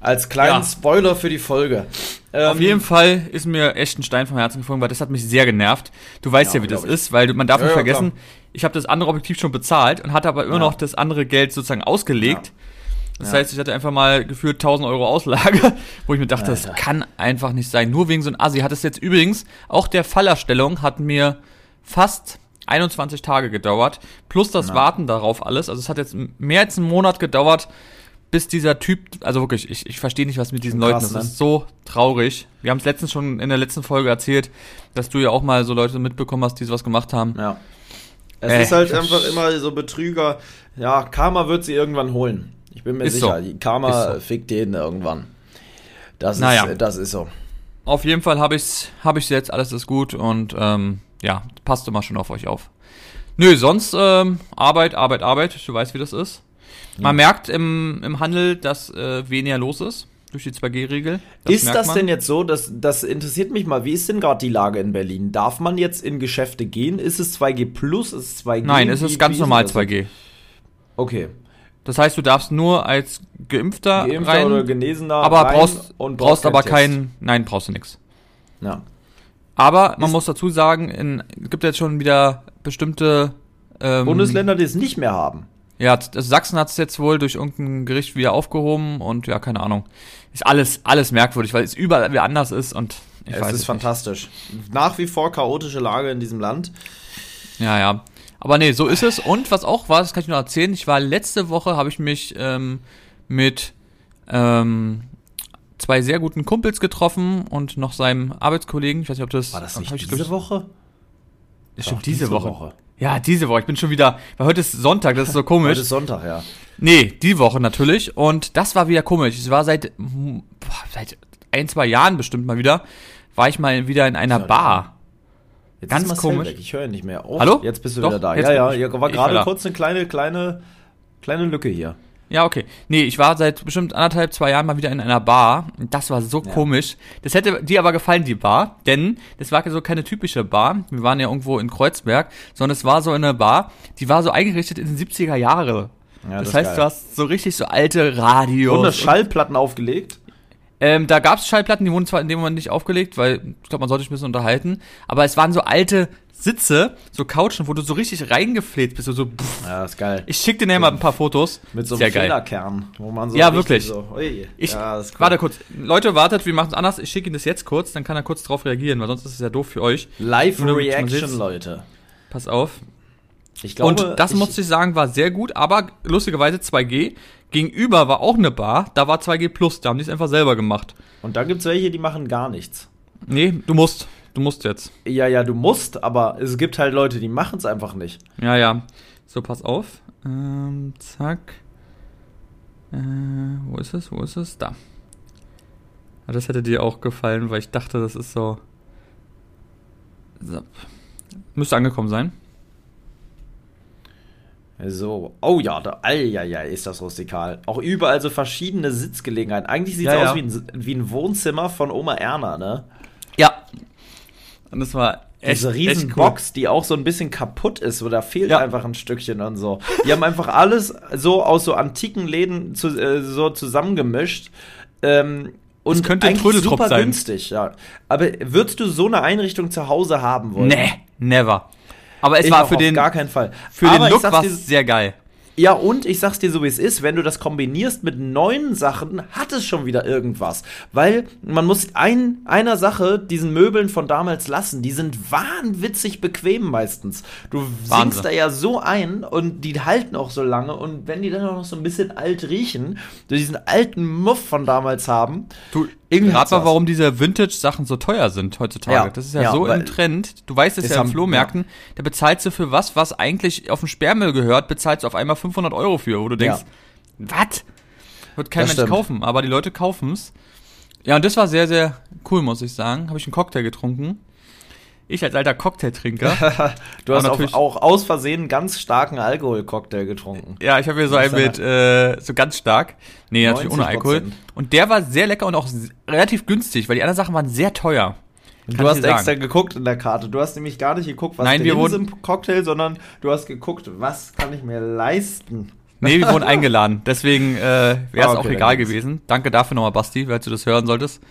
Speaker 1: Als kleinen ja. Spoiler für die Folge.
Speaker 2: Ähm, Auf jeden Fall ist mir echt ein Stein vom Herzen geflogen, weil das hat mich sehr genervt. Du weißt ja, ja wie das ich. ist, weil man darf ja, nicht vergessen, ich habe das andere Objektiv schon bezahlt und hatte aber immer noch das andere Geld sozusagen ausgelegt. Das heißt, ich hatte einfach mal gefühlt 1000 Euro Auslage, wo ich mir dachte, Alter. das kann einfach nicht sein. Nur wegen so einem Assi hat es jetzt übrigens, auch der Fallerstellung hat mir fast 21 Tage gedauert, plus das Warten darauf alles. Also es hat jetzt mehr als einen Monat gedauert, bis dieser Typ, also wirklich, ich, ich verstehe nicht, was mit diesen Leuten, das ne? ist so traurig. Wir haben es letztens schon in der letzten Folge erzählt, dass du ja auch mal so Leute mitbekommen hast, die sowas gemacht haben.
Speaker 1: Ja. Es äh, ist halt einfach immer so Betrüger. Ja, Karma wird sie irgendwann holen. Ich bin mir ist sicher. So. Karma so. fickt jeden irgendwann. Das naja. ist, das ist so.
Speaker 2: Auf jeden Fall habe ich's, habe ich jetzt, alles ist gut und ähm, ja, passt immer schon auf euch auf. Nö, sonst ähm, Arbeit, Arbeit, Arbeit. Du weißt, wie das ist. Man merkt im, im Handel, dass äh, weniger los ist durch die 2G-Regel.
Speaker 1: Ist das man. denn jetzt so, dass das interessiert mich mal, wie ist denn gerade die Lage in Berlin? Darf man jetzt in Geschäfte gehen? Ist es 2G plus? Ist es 2G?
Speaker 2: Nein, es ist ganz normal 2G.
Speaker 1: Okay.
Speaker 2: Das heißt, du darfst nur als Geimpfter,
Speaker 1: Geimpfter rein, oder Genesener
Speaker 2: aber brauchst, und brauchst, brauchst aber keinen, nein, brauchst du nichts.
Speaker 1: Ja.
Speaker 2: Aber man ist muss dazu sagen, in, es gibt jetzt schon wieder bestimmte
Speaker 1: ähm, Bundesländer, die es nicht mehr haben.
Speaker 2: Ja, also Sachsen hat es jetzt wohl durch irgendein Gericht wieder aufgehoben und ja, keine Ahnung. Ist alles, alles merkwürdig, weil es überall wie anders ist und
Speaker 1: ich es weiß ist fantastisch. Nicht. Nach wie vor chaotische Lage in diesem Land.
Speaker 2: Ja, ja. Aber nee, so ist es. Und was auch war, das kann ich nur erzählen, ich war letzte Woche, habe ich mich ähm, mit ähm, zwei sehr guten Kumpels getroffen und noch seinem Arbeitskollegen. Ich weiß nicht, ob das.
Speaker 1: War das nicht diese ich, Woche?
Speaker 2: Das stimmt, diese, diese Woche. Woche. Ja, diese Woche. Ich bin schon wieder, weil heute ist Sonntag, das ist so komisch. heute
Speaker 1: ist Sonntag, ja.
Speaker 2: Nee, die Woche natürlich. Und das war wieder komisch. Es war seit, seit ein, zwei Jahren bestimmt mal wieder, war ich mal wieder in einer Bar.
Speaker 1: Jetzt Ganz komisch. Weg. Ich höre nicht mehr.
Speaker 2: Oh, Hallo?
Speaker 1: Jetzt bist du Doch, wieder da. Ja, ja, hier war gerade kurz eine kleine, kleine, kleine Lücke hier.
Speaker 2: Ja, okay. Nee, ich war seit bestimmt anderthalb, zwei Jahren mal wieder in einer Bar. Das war so ja. komisch. Das hätte dir aber gefallen, die Bar. Denn das war so keine typische Bar. Wir waren ja irgendwo in Kreuzberg. Sondern es war so eine Bar, die war so eingerichtet in den 70er Jahre. Ja, das, das heißt, du hast so richtig so alte Radios.
Speaker 1: Und Schallplatten aufgelegt?
Speaker 2: Ähm, da gab es Schallplatten, die wurden zwar in dem Moment nicht aufgelegt, weil ich glaube, man sollte sich ein bisschen unterhalten, aber es waren so alte Sitze, so Couchen, wo du so richtig reingefleht bist. So,
Speaker 1: pff. Ja, ist geil.
Speaker 2: Ich schick dir mal ein paar Fotos.
Speaker 1: Mit so einem Federkern,
Speaker 2: wo man so. Ja, wirklich. So, ich, ja, cool. Warte kurz. Leute, wartet, wir machen es anders. Ich schicke ihn das jetzt kurz, dann kann er kurz drauf reagieren, weil sonst ist es ja doof für euch.
Speaker 1: Live Reaction, Leute.
Speaker 2: Pass auf. Glaube, Und das ich, muss ich sagen, war sehr gut, aber lustigerweise 2G. Gegenüber war auch eine Bar, da war 2G Plus, da haben die es einfach selber gemacht.
Speaker 1: Und da gibt es welche, die machen gar nichts.
Speaker 2: Nee, du musst. Du musst jetzt.
Speaker 1: Ja, ja, du musst, aber es gibt halt Leute, die machen es einfach nicht.
Speaker 2: Ja, ja. So, pass auf. Ähm, zack. Äh, wo ist es? Wo ist es? Da. Das hätte dir auch gefallen, weil ich dachte, das ist so. so. Müsste angekommen sein.
Speaker 1: So, oh ja, da, ja, ja, ist das rustikal. Auch überall so verschiedene Sitzgelegenheiten. Eigentlich sieht es ja, aus ja. Wie, ein, wie ein Wohnzimmer von Oma Erna, ne?
Speaker 2: Ja. Und das war
Speaker 1: echt, Diese riesen cool. Box, die auch so ein bisschen kaputt ist, wo da fehlt ja. einfach ein Stückchen und so. Die haben einfach alles so aus so antiken Läden zu, äh, so zusammengemischt. Ähm, und das
Speaker 2: könnte eigentlich super sein.
Speaker 1: günstig, ja. Aber würdest du so eine Einrichtung zu Hause haben wollen?
Speaker 2: Nee, never. Aber es ich war für den
Speaker 1: gar keinen Fall.
Speaker 2: Für Aber den Look war es sehr geil.
Speaker 1: Ja, und ich sag's dir so, wie es ist, wenn du das kombinierst mit neuen Sachen, hat es schon wieder irgendwas. Weil man muss ein, einer Sache diesen Möbeln von damals lassen. Die sind wahnwitzig bequem meistens. Du Wahnsinn. sinkst da ja so ein und die halten auch so lange. Und wenn die dann auch noch so ein bisschen alt riechen, du diesen alten Muff von damals haben.
Speaker 2: Du, irgendwie Rat mal, warum diese Vintage-Sachen so teuer sind heutzutage. Ja, das ist ja, ja so im Trend. Du weißt es ja in Flohmärkten, ja. da bezahlst du für was, was eigentlich auf den Sperrmüll gehört, bezahlst du auf einmal 500 Euro für, wo du denkst, ja. was? Wird kein das Mensch stimmt. kaufen, aber die Leute kaufen es. Ja, und das war sehr, sehr cool, muss ich sagen. Habe ich einen Cocktail getrunken. Ich als alter Cocktailtrinker.
Speaker 1: du hast auch, auch aus Versehen ganz starken Alkoholcocktail getrunken.
Speaker 2: Ja, ich habe hier so einen mit äh, so ganz stark. Nee, natürlich ohne Alkohol. Und der war sehr lecker und auch relativ günstig, weil die anderen Sachen waren sehr teuer.
Speaker 1: du hast extra geguckt in der Karte. Du hast nämlich gar nicht geguckt,
Speaker 2: was Nein, wir
Speaker 1: wurden, im Cocktail, sondern du hast geguckt, was kann ich mir leisten.
Speaker 2: Nee, wir wurden eingeladen. Deswegen äh, wäre es ah, okay, auch egal gewesen. Danke dafür nochmal, Basti, falls du das hören solltest.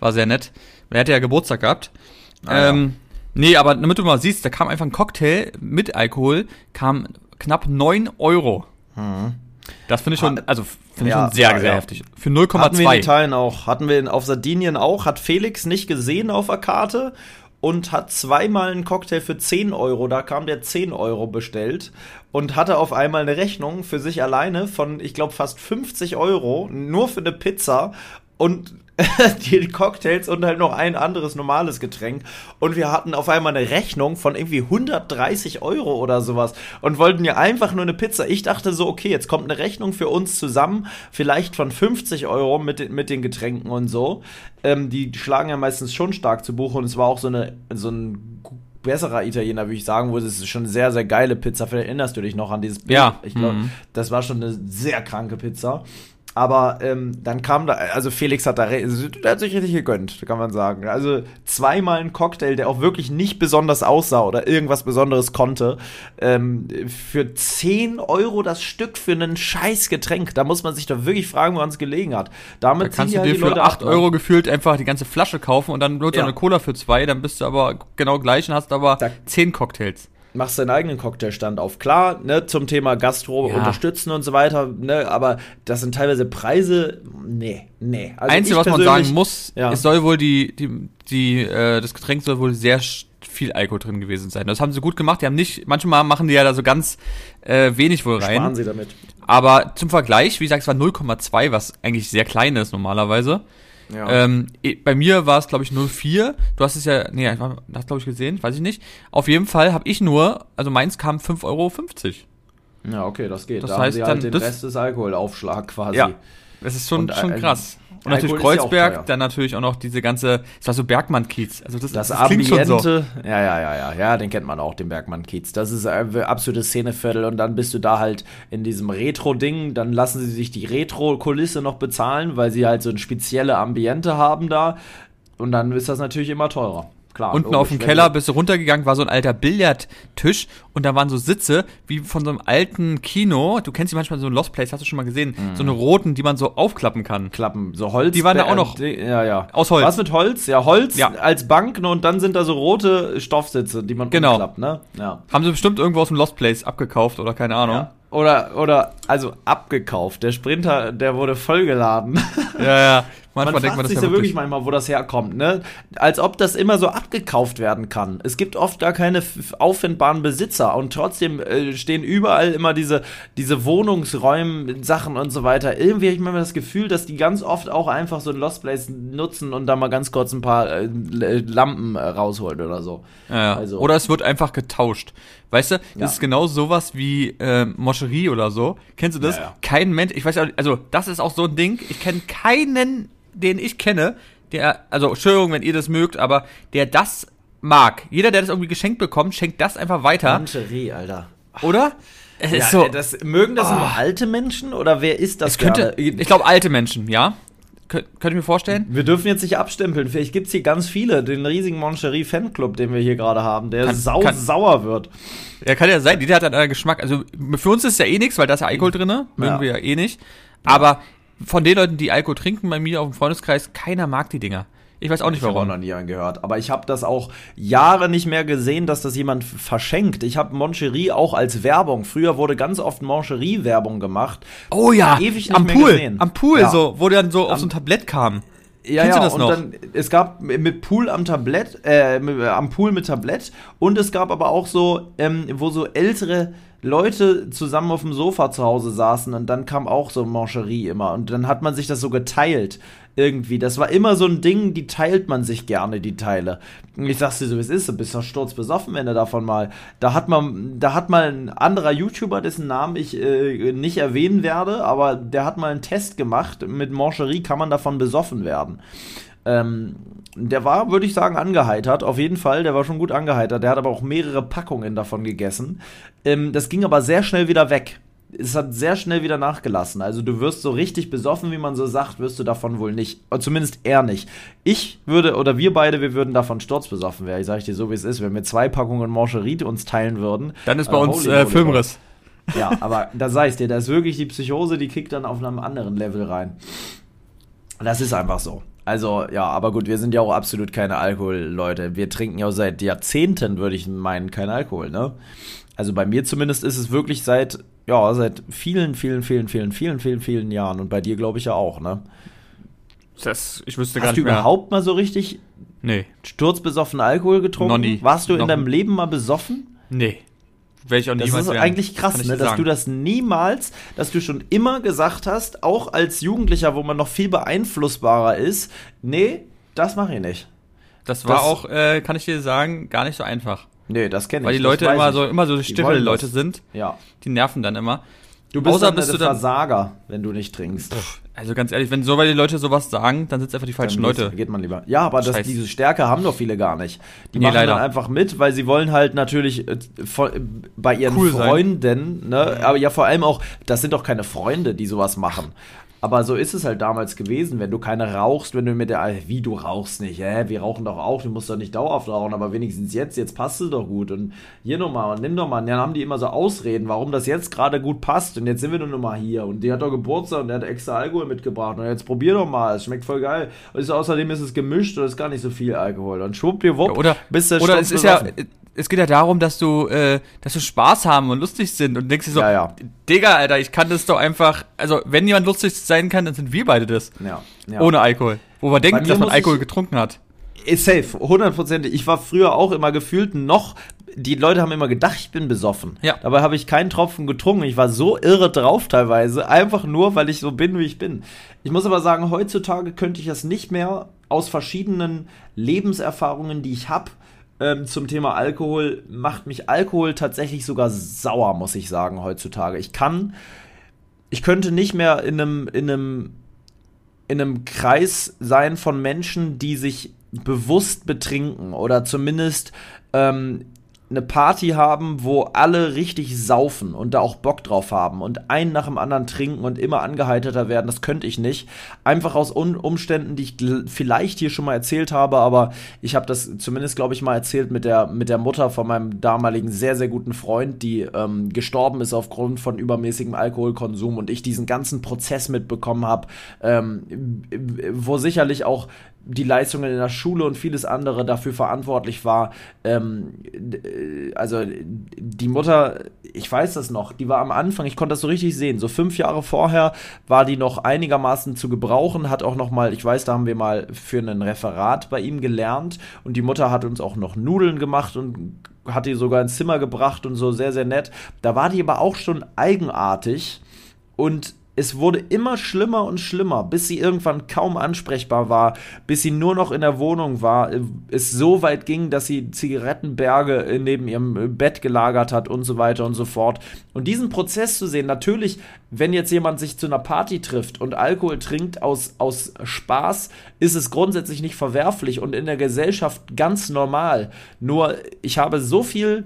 Speaker 2: War sehr nett. Er hätte ja Geburtstag gehabt. Ah, ähm, ja. Nee, aber damit du mal siehst, da kam einfach ein Cocktail mit Alkohol, kam knapp 9 Euro. Mhm. Das finde ich schon, also finde ja, ich schon sehr, ja, sehr ja. heftig.
Speaker 1: Für 0,2. Hatten wir in Italien auch. Hatten wir in, auf Sardinien auch. Hat Felix nicht gesehen auf der Karte und hat zweimal einen Cocktail für 10 Euro. Da kam der 10 Euro bestellt und hatte auf einmal eine Rechnung für sich alleine von, ich glaube, fast 50 Euro nur für eine Pizza. Und die Cocktails und halt noch ein anderes normales Getränk. Und wir hatten auf einmal eine Rechnung von irgendwie 130 Euro oder sowas und wollten ja einfach nur eine Pizza. Ich dachte so, okay, jetzt kommt eine Rechnung für uns zusammen, vielleicht von 50 Euro mit, mit den Getränken und so. Ähm, die schlagen ja meistens schon stark zu Buche und es war auch so, eine, so ein besserer Italiener, würde ich sagen, wo es ist schon eine sehr, sehr geile Pizza. Vielleicht erinnerst du dich noch an dieses
Speaker 2: Bild? Ja.
Speaker 1: Ich glaube, mhm. das war schon eine sehr kranke Pizza. Aber ähm, dann kam da, also Felix hat da, der hat sich richtig gegönnt, kann man sagen. Also zweimal ein Cocktail, der auch wirklich nicht besonders aussah oder irgendwas Besonderes konnte. Ähm, für 10 Euro das Stück für ein scheiß Getränk. Da muss man sich doch wirklich fragen, woran es gelegen hat.
Speaker 2: Damit da kannst du halt dir für 8 Euro gefühlt einfach die ganze Flasche kaufen und dann wird ja. eine Cola für zwei, dann bist du aber genau gleich und hast aber da 10 Cocktails
Speaker 1: machst deinen eigenen Cocktailstand auf. Klar, ne, zum Thema Gastro ja. unterstützen und so weiter, ne, aber das sind teilweise Preise, nee, nee.
Speaker 2: Also Einzige, was man sagen muss, ja. es soll wohl die, die, die, äh, das Getränk soll wohl sehr viel Alkohol drin gewesen sein. Das haben sie gut gemacht. Die haben nicht, manchmal machen die ja da so ganz äh, wenig wohl rein.
Speaker 1: Sparen sie damit.
Speaker 2: Aber zum Vergleich, wie gesagt, es war 0,2, was eigentlich sehr klein ist normalerweise. Ja. Ähm, bei mir war es, glaube ich, 04. Du hast es ja, nee, hast glaube ich gesehen, weiß ich nicht. Auf jeden Fall habe ich nur, also meins kam 5,50 Euro.
Speaker 1: Ja, okay, das geht.
Speaker 2: Das da heißt, haben sie halt
Speaker 1: den
Speaker 2: das,
Speaker 1: Rest des Alkoholaufschlag quasi.
Speaker 2: Ja, das ist schon, Und, schon äh, krass. Und natürlich Kreuzberg, ja dann natürlich auch noch diese ganze, das war so Bergmann-Kiez.
Speaker 1: Also das, das, das Ambiente, so. ja, ja, ja, ja, ja, den kennt man auch, den Bergmann-Kiez. Das ist ein absolutes Szeneviertel und dann bist du da halt in diesem Retro-Ding, dann lassen sie sich die Retro-Kulisse noch bezahlen, weil sie halt so ein spezielle Ambiente haben da und dann ist das natürlich immer teurer
Speaker 2: klar. Unten logisch, auf dem Keller bist du runtergegangen, war so ein alter Billardtisch und da waren so Sitze wie von so einem alten Kino. Du kennst die manchmal so ein Lost Place, hast du schon mal gesehen? Mhm. So eine roten, die man so aufklappen kann.
Speaker 1: Klappen, so Holz.
Speaker 2: Die waren da auch noch.
Speaker 1: Ja, ja.
Speaker 2: Aus Holz.
Speaker 1: Was mit Holz? Ja, Holz ja. als Bank ne, und dann sind da so rote Stoffsitze, die man
Speaker 2: genau. umklappt, ne? Ja. Haben sie bestimmt irgendwo aus dem Lost Place abgekauft oder keine Ahnung. Ja.
Speaker 1: Oder, oder, also abgekauft. Der Sprinter, der wurde vollgeladen.
Speaker 2: Ja, ja.
Speaker 1: Manchmal man denkt man das sich ja wirklich manchmal, wo das herkommt, ne? Als ob das immer so abgekauft werden kann. Es gibt oft gar keine auffindbaren Besitzer und trotzdem äh, stehen überall immer diese, diese Wohnungsräume, Sachen und so weiter. Irgendwie habe ich manchmal das Gefühl, dass die ganz oft auch einfach so ein Lost Place nutzen und da mal ganz kurz ein paar äh, Lampen äh, rausholen oder so.
Speaker 2: Ja, also. Oder es wird einfach getauscht. Weißt du, das ja. ist genau sowas wie äh, Moscherie oder so. Kennst du das? Ja, ja. Kein Mensch, ich weiß ja, also das ist auch so ein Ding, ich kenne keinen, den ich kenne, der, also Entschuldigung, wenn ihr das mögt, aber der das mag. Jeder, der das irgendwie geschenkt bekommt, schenkt das einfach weiter.
Speaker 1: Moscherie, Alter.
Speaker 2: Oder?
Speaker 1: Es ist so, das, mögen das oh. nur alte Menschen oder wer ist das?
Speaker 2: Es könnte, ich glaube alte Menschen, ja. Könnt, könnt ihr mir vorstellen?
Speaker 1: Wir dürfen jetzt nicht abstempeln. Vielleicht gibt es hier ganz viele. Den riesigen Moncherie Fanclub, den wir hier gerade haben, der kann, sau kann, sauer wird.
Speaker 2: Ja, kann ja sein. Die hat einen Geschmack. Also für uns ist ja eh nichts, weil da ist ja Alkohol drin. Mögen ja. wir ja eh nicht. Aber von den Leuten, die Alkohol trinken bei mir auf dem Freundeskreis, keiner mag die Dinger. Ich weiß auch nicht, warum. Ich habe
Speaker 1: noch nie angehört. Aber ich habe das auch Jahre nicht mehr gesehen, dass das jemand verschenkt. Ich habe Moncherie auch als Werbung. Früher wurde ganz oft Moncherie-Werbung gemacht.
Speaker 2: Oh ja, ewig am Pool. Am Pool, ja. so, wo dann so am, auf so ein Tablett kam.
Speaker 1: Ja, Kennst ja, du das noch? Dann, es gab mit Pool am Tablett, äh, am Pool mit Tablett und es gab aber auch so, ähm, wo so ältere Leute zusammen auf dem Sofa zu Hause saßen und dann kam auch so Mancherie immer und dann hat man sich das so geteilt irgendwie. Das war immer so ein Ding, die teilt man sich gerne, die Teile. Ich sag's dir so, wie es ist, du bist doch sturzbesoffen, wenn du davon mal. Da hat man, da hat mal ein anderer YouTuber, dessen Namen ich äh, nicht erwähnen werde, aber der hat mal einen Test gemacht. Mit Mancherie kann man davon besoffen werden. Ähm, der war, würde ich sagen, angeheitert. Auf jeden Fall, der war schon gut angeheitert. Der hat aber auch mehrere Packungen davon gegessen. Ähm, das ging aber sehr schnell wieder weg es hat sehr schnell wieder nachgelassen. Also du wirst so richtig besoffen, wie man so sagt, wirst du davon wohl nicht. Oder zumindest er nicht. Ich würde, oder wir beide, wir würden davon sturzbesoffen werden. Ich sage dir so, wie es ist. Wenn wir zwei Packungen Mancherie uns teilen würden.
Speaker 2: Dann ist bei äh, uns holy, äh, holy Filmriss.
Speaker 1: Ja, aber da sag ich dir, da ist wirklich die Psychose, die kickt dann auf einem anderen Level rein. Das ist einfach so. Also, ja, aber gut, wir sind ja auch absolut keine Alkoholleute. Wir trinken ja seit Jahrzehnten, würde ich meinen, kein Alkohol, ne? Also bei mir zumindest ist es wirklich seit, ja, seit vielen, vielen, vielen, vielen, vielen, vielen, vielen Jahren. Und bei dir, glaube ich, ja auch, ne?
Speaker 2: Das, ich wüsste
Speaker 1: Hast
Speaker 2: gar nicht
Speaker 1: du überhaupt mal so richtig
Speaker 2: nee.
Speaker 1: sturzbesoffen Alkohol getrunken?
Speaker 2: Noch nie.
Speaker 1: Warst du
Speaker 2: Noch
Speaker 1: in deinem Leben mal besoffen?
Speaker 2: Nee. Ich auch
Speaker 1: das ist werden. eigentlich krass, ne, dass du das niemals, dass du schon immer gesagt hast, auch als Jugendlicher, wo man noch viel beeinflussbarer ist, nee, das mache ich nicht.
Speaker 2: Das war das, auch, äh, kann ich dir sagen, gar nicht so einfach.
Speaker 1: Nee, das kenne ich.
Speaker 2: Weil die Leute immer so, immer so stille Leute sind.
Speaker 1: Ja.
Speaker 2: Die nerven dann immer.
Speaker 1: Du bist Außer dann bist du dann, Versager, wenn du nicht trinkst.
Speaker 2: Also ganz ehrlich, wenn so weil die Leute sowas sagen, dann sind es einfach die falschen dann Leute.
Speaker 1: Geht man lieber. Ja, aber das, diese Stärke haben doch viele gar nicht. Die nee, machen leider. dann einfach mit, weil sie wollen halt natürlich äh, bei ihren cool Freunden, ne, aber ja vor allem auch, das sind doch keine Freunde, die sowas machen. Aber so ist es halt damals gewesen, wenn du keine rauchst, wenn du mit der, wie du rauchst nicht, hä, wir rauchen doch auch, du musst doch nicht dauerhaft rauchen, aber wenigstens jetzt, jetzt passt es doch gut. Und hier nochmal und nimm doch mal, und dann haben die immer so Ausreden, warum das jetzt gerade gut passt. Und jetzt sind wir nur mal hier. Und die hat doch Geburtstag und der hat extra Alkohol mitgebracht. Und jetzt probier doch mal, es schmeckt voll geil. Und ist, außerdem ist es gemischt und ist gar nicht so viel Alkohol. Und schwuppdiwupp,
Speaker 2: ja, oder,
Speaker 1: bist du
Speaker 2: Oder es ist ja, es geht ja darum, dass du, äh, dass du Spaß haben und lustig sind. Und denkst dir so,
Speaker 1: ja, ja.
Speaker 2: Digga, Alter, ich kann das doch einfach, also wenn jemand lustig sein kann, dann sind wir beide das.
Speaker 1: Ja. ja.
Speaker 2: Ohne Alkohol. Wo man denkt, dass man Alkohol getrunken hat.
Speaker 1: Ist safe, hundertprozentig. Ich war früher auch immer gefühlt noch, die Leute haben immer gedacht, ich bin besoffen.
Speaker 2: Ja.
Speaker 1: Dabei habe ich keinen Tropfen getrunken. Ich war so irre drauf teilweise, einfach nur, weil ich so bin, wie ich bin. Ich muss aber sagen, heutzutage könnte ich das nicht mehr aus verschiedenen Lebenserfahrungen, die ich habe, ähm, zum Thema Alkohol macht mich Alkohol tatsächlich sogar sauer, muss ich sagen, heutzutage. Ich kann, ich könnte nicht mehr in einem, in einem, in einem Kreis sein von Menschen, die sich bewusst betrinken oder zumindest ähm, eine Party haben, wo alle richtig saufen und da auch Bock drauf haben und einen nach dem anderen trinken und immer angeheiterter werden, das könnte ich nicht. Einfach aus Un Umständen, die ich vielleicht hier schon mal erzählt habe, aber ich habe das zumindest, glaube ich, mal erzählt mit der, mit der Mutter von meinem damaligen sehr, sehr guten Freund, die ähm, gestorben ist aufgrund von übermäßigem Alkoholkonsum und ich diesen ganzen Prozess mitbekommen habe, ähm, wo sicherlich auch die Leistungen in der Schule und vieles andere dafür verantwortlich war. Ähm, also die Mutter, ich weiß das noch, die war am Anfang, ich konnte das so richtig sehen, so fünf Jahre vorher war die noch einigermaßen zu gebrauchen, hat auch noch mal, ich weiß, da haben wir mal für ein Referat bei ihm gelernt und die Mutter hat uns auch noch Nudeln gemacht und hat die sogar ins Zimmer gebracht und so sehr, sehr nett. Da war die aber auch schon eigenartig und es wurde immer schlimmer und schlimmer, bis sie irgendwann kaum ansprechbar war, bis sie nur noch in der Wohnung war, es so weit ging, dass sie Zigarettenberge neben ihrem Bett gelagert hat und so weiter und so fort. Und diesen Prozess zu sehen, natürlich, wenn jetzt jemand sich zu einer Party trifft und Alkohol trinkt aus, aus Spaß, ist es grundsätzlich nicht verwerflich und in der Gesellschaft ganz normal. Nur, ich habe so viel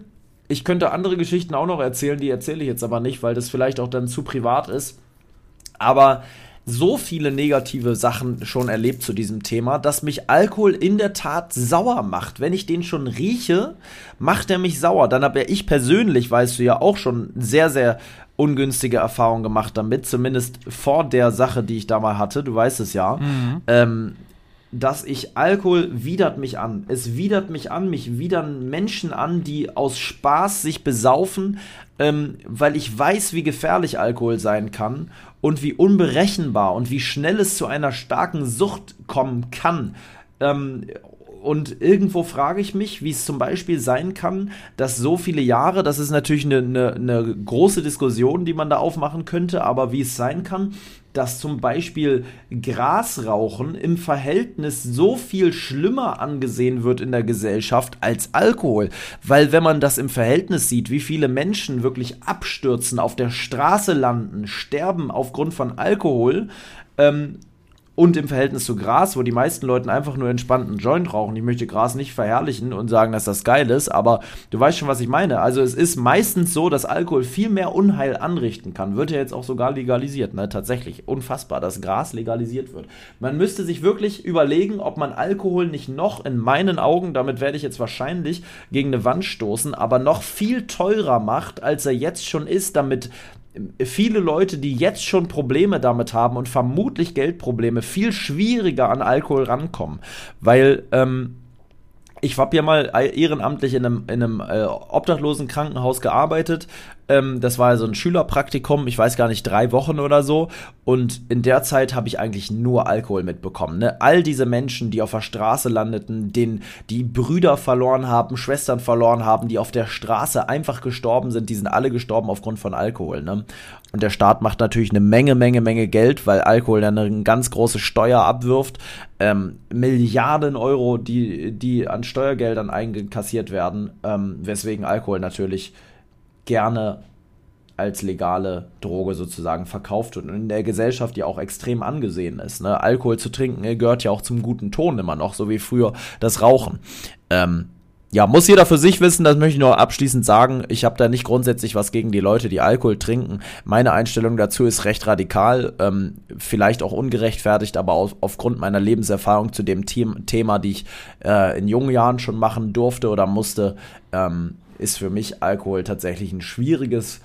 Speaker 1: ich könnte andere Geschichten auch noch erzählen, die erzähle ich jetzt aber nicht, weil das vielleicht auch dann zu privat ist aber so viele negative Sachen schon erlebt zu diesem Thema, dass mich Alkohol in der Tat sauer macht. Wenn ich den schon rieche, macht er mich sauer. Dann habe ja ich persönlich, weißt du ja, auch schon sehr, sehr ungünstige Erfahrungen gemacht damit, zumindest vor der Sache, die ich da mal hatte, du weißt es ja. Mhm. Ähm, dass ich Alkohol widert mich an. Es widert mich an, mich widern Menschen an, die aus Spaß sich besaufen, ähm, weil ich weiß, wie gefährlich Alkohol sein kann und wie unberechenbar und wie schnell es zu einer starken Sucht kommen kann. Ähm, und irgendwo frage ich mich, wie es zum Beispiel sein kann, dass so viele Jahre, das ist natürlich eine, eine, eine große Diskussion, die man da aufmachen könnte, aber wie es sein kann, dass zum Beispiel Grasrauchen im Verhältnis so viel schlimmer angesehen wird in der Gesellschaft als Alkohol. Weil wenn man das im Verhältnis sieht, wie viele Menschen wirklich abstürzen, auf der Straße landen, sterben aufgrund von Alkohol, ähm, und im Verhältnis zu Gras, wo die meisten Leute einfach nur entspannten Joint rauchen. Ich möchte Gras nicht verherrlichen und sagen, dass das geil ist, aber du weißt schon, was ich meine. Also es ist meistens so, dass Alkohol viel mehr Unheil anrichten kann. Wird ja jetzt auch sogar legalisiert, ne? Tatsächlich. Unfassbar, dass Gras legalisiert wird. Man müsste sich wirklich überlegen, ob man Alkohol nicht noch in meinen Augen, damit werde ich jetzt wahrscheinlich gegen eine Wand stoßen, aber noch viel teurer macht, als er jetzt schon ist, damit viele Leute, die jetzt schon Probleme damit haben und vermutlich Geldprobleme, viel schwieriger an Alkohol rankommen. Weil ähm, ich habe ja mal ehrenamtlich in einem, in einem äh, obdachlosen Krankenhaus gearbeitet. Ähm, das war so ein Schülerpraktikum, ich weiß gar nicht, drei Wochen oder so. Und in der Zeit habe ich eigentlich nur Alkohol mitbekommen. Ne? All diese Menschen, die auf der Straße landeten, denen die Brüder verloren haben, Schwestern verloren haben, die auf der Straße einfach gestorben sind, die sind alle gestorben aufgrund von Alkohol. Ne? Und der Staat macht natürlich eine Menge, Menge, Menge Geld, weil Alkohol dann eine ganz große Steuer abwirft. Ähm, Milliarden Euro, die, die an Steuergeldern eingekassiert werden, ähm, weswegen Alkohol natürlich gerne als legale Droge sozusagen verkauft und in der Gesellschaft ja auch extrem angesehen ist. Ne? Alkohol zu trinken gehört ja auch zum guten Ton immer noch, so wie früher das Rauchen. Ähm, ja, muss jeder für sich wissen, das möchte ich nur abschließend sagen. Ich habe da nicht grundsätzlich was gegen die Leute, die Alkohol trinken. Meine Einstellung dazu ist recht radikal, ähm, vielleicht auch ungerechtfertigt, aber auf, aufgrund meiner Lebenserfahrung zu dem Thema, die ich äh, in jungen Jahren schon machen durfte oder musste, ähm, ist für mich Alkohol tatsächlich ein schwieriges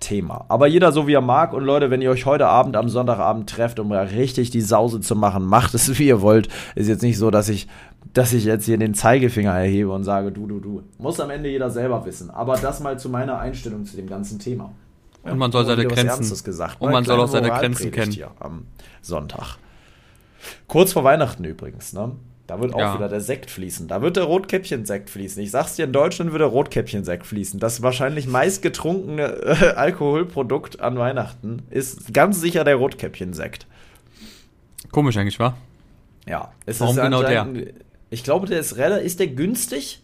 Speaker 1: Thema. Aber jeder so wie er mag. Und Leute, wenn ihr euch heute Abend am Sonntagabend trefft, um richtig die Sause zu machen, macht es wie ihr wollt. Ist jetzt nicht so, dass ich dass ich jetzt hier den Zeigefinger erhebe und sage, du, du, du. Muss am Ende jeder selber wissen. Aber das mal zu meiner Einstellung zu dem ganzen Thema.
Speaker 2: Und man soll seine Grenzen.
Speaker 1: Gesagt,
Speaker 2: und man soll auch seine Grenzen kennen.
Speaker 1: Am Sonntag. Kurz vor Weihnachten übrigens, ne? Da wird auch ja. wieder der Sekt fließen. Da wird der Rotkäppchen-Sekt fließen. Ich sag's dir, in Deutschland wird der Rotkäppchen-Sekt fließen. Das wahrscheinlich meistgetrunkene äh, Alkoholprodukt an Weihnachten ist ganz sicher der Rotkäppchen-Sekt.
Speaker 2: Komisch eigentlich, wa?
Speaker 1: Ja.
Speaker 2: Es Warum ist genau der?
Speaker 1: Ich glaube, der ist relativ, ist der günstig?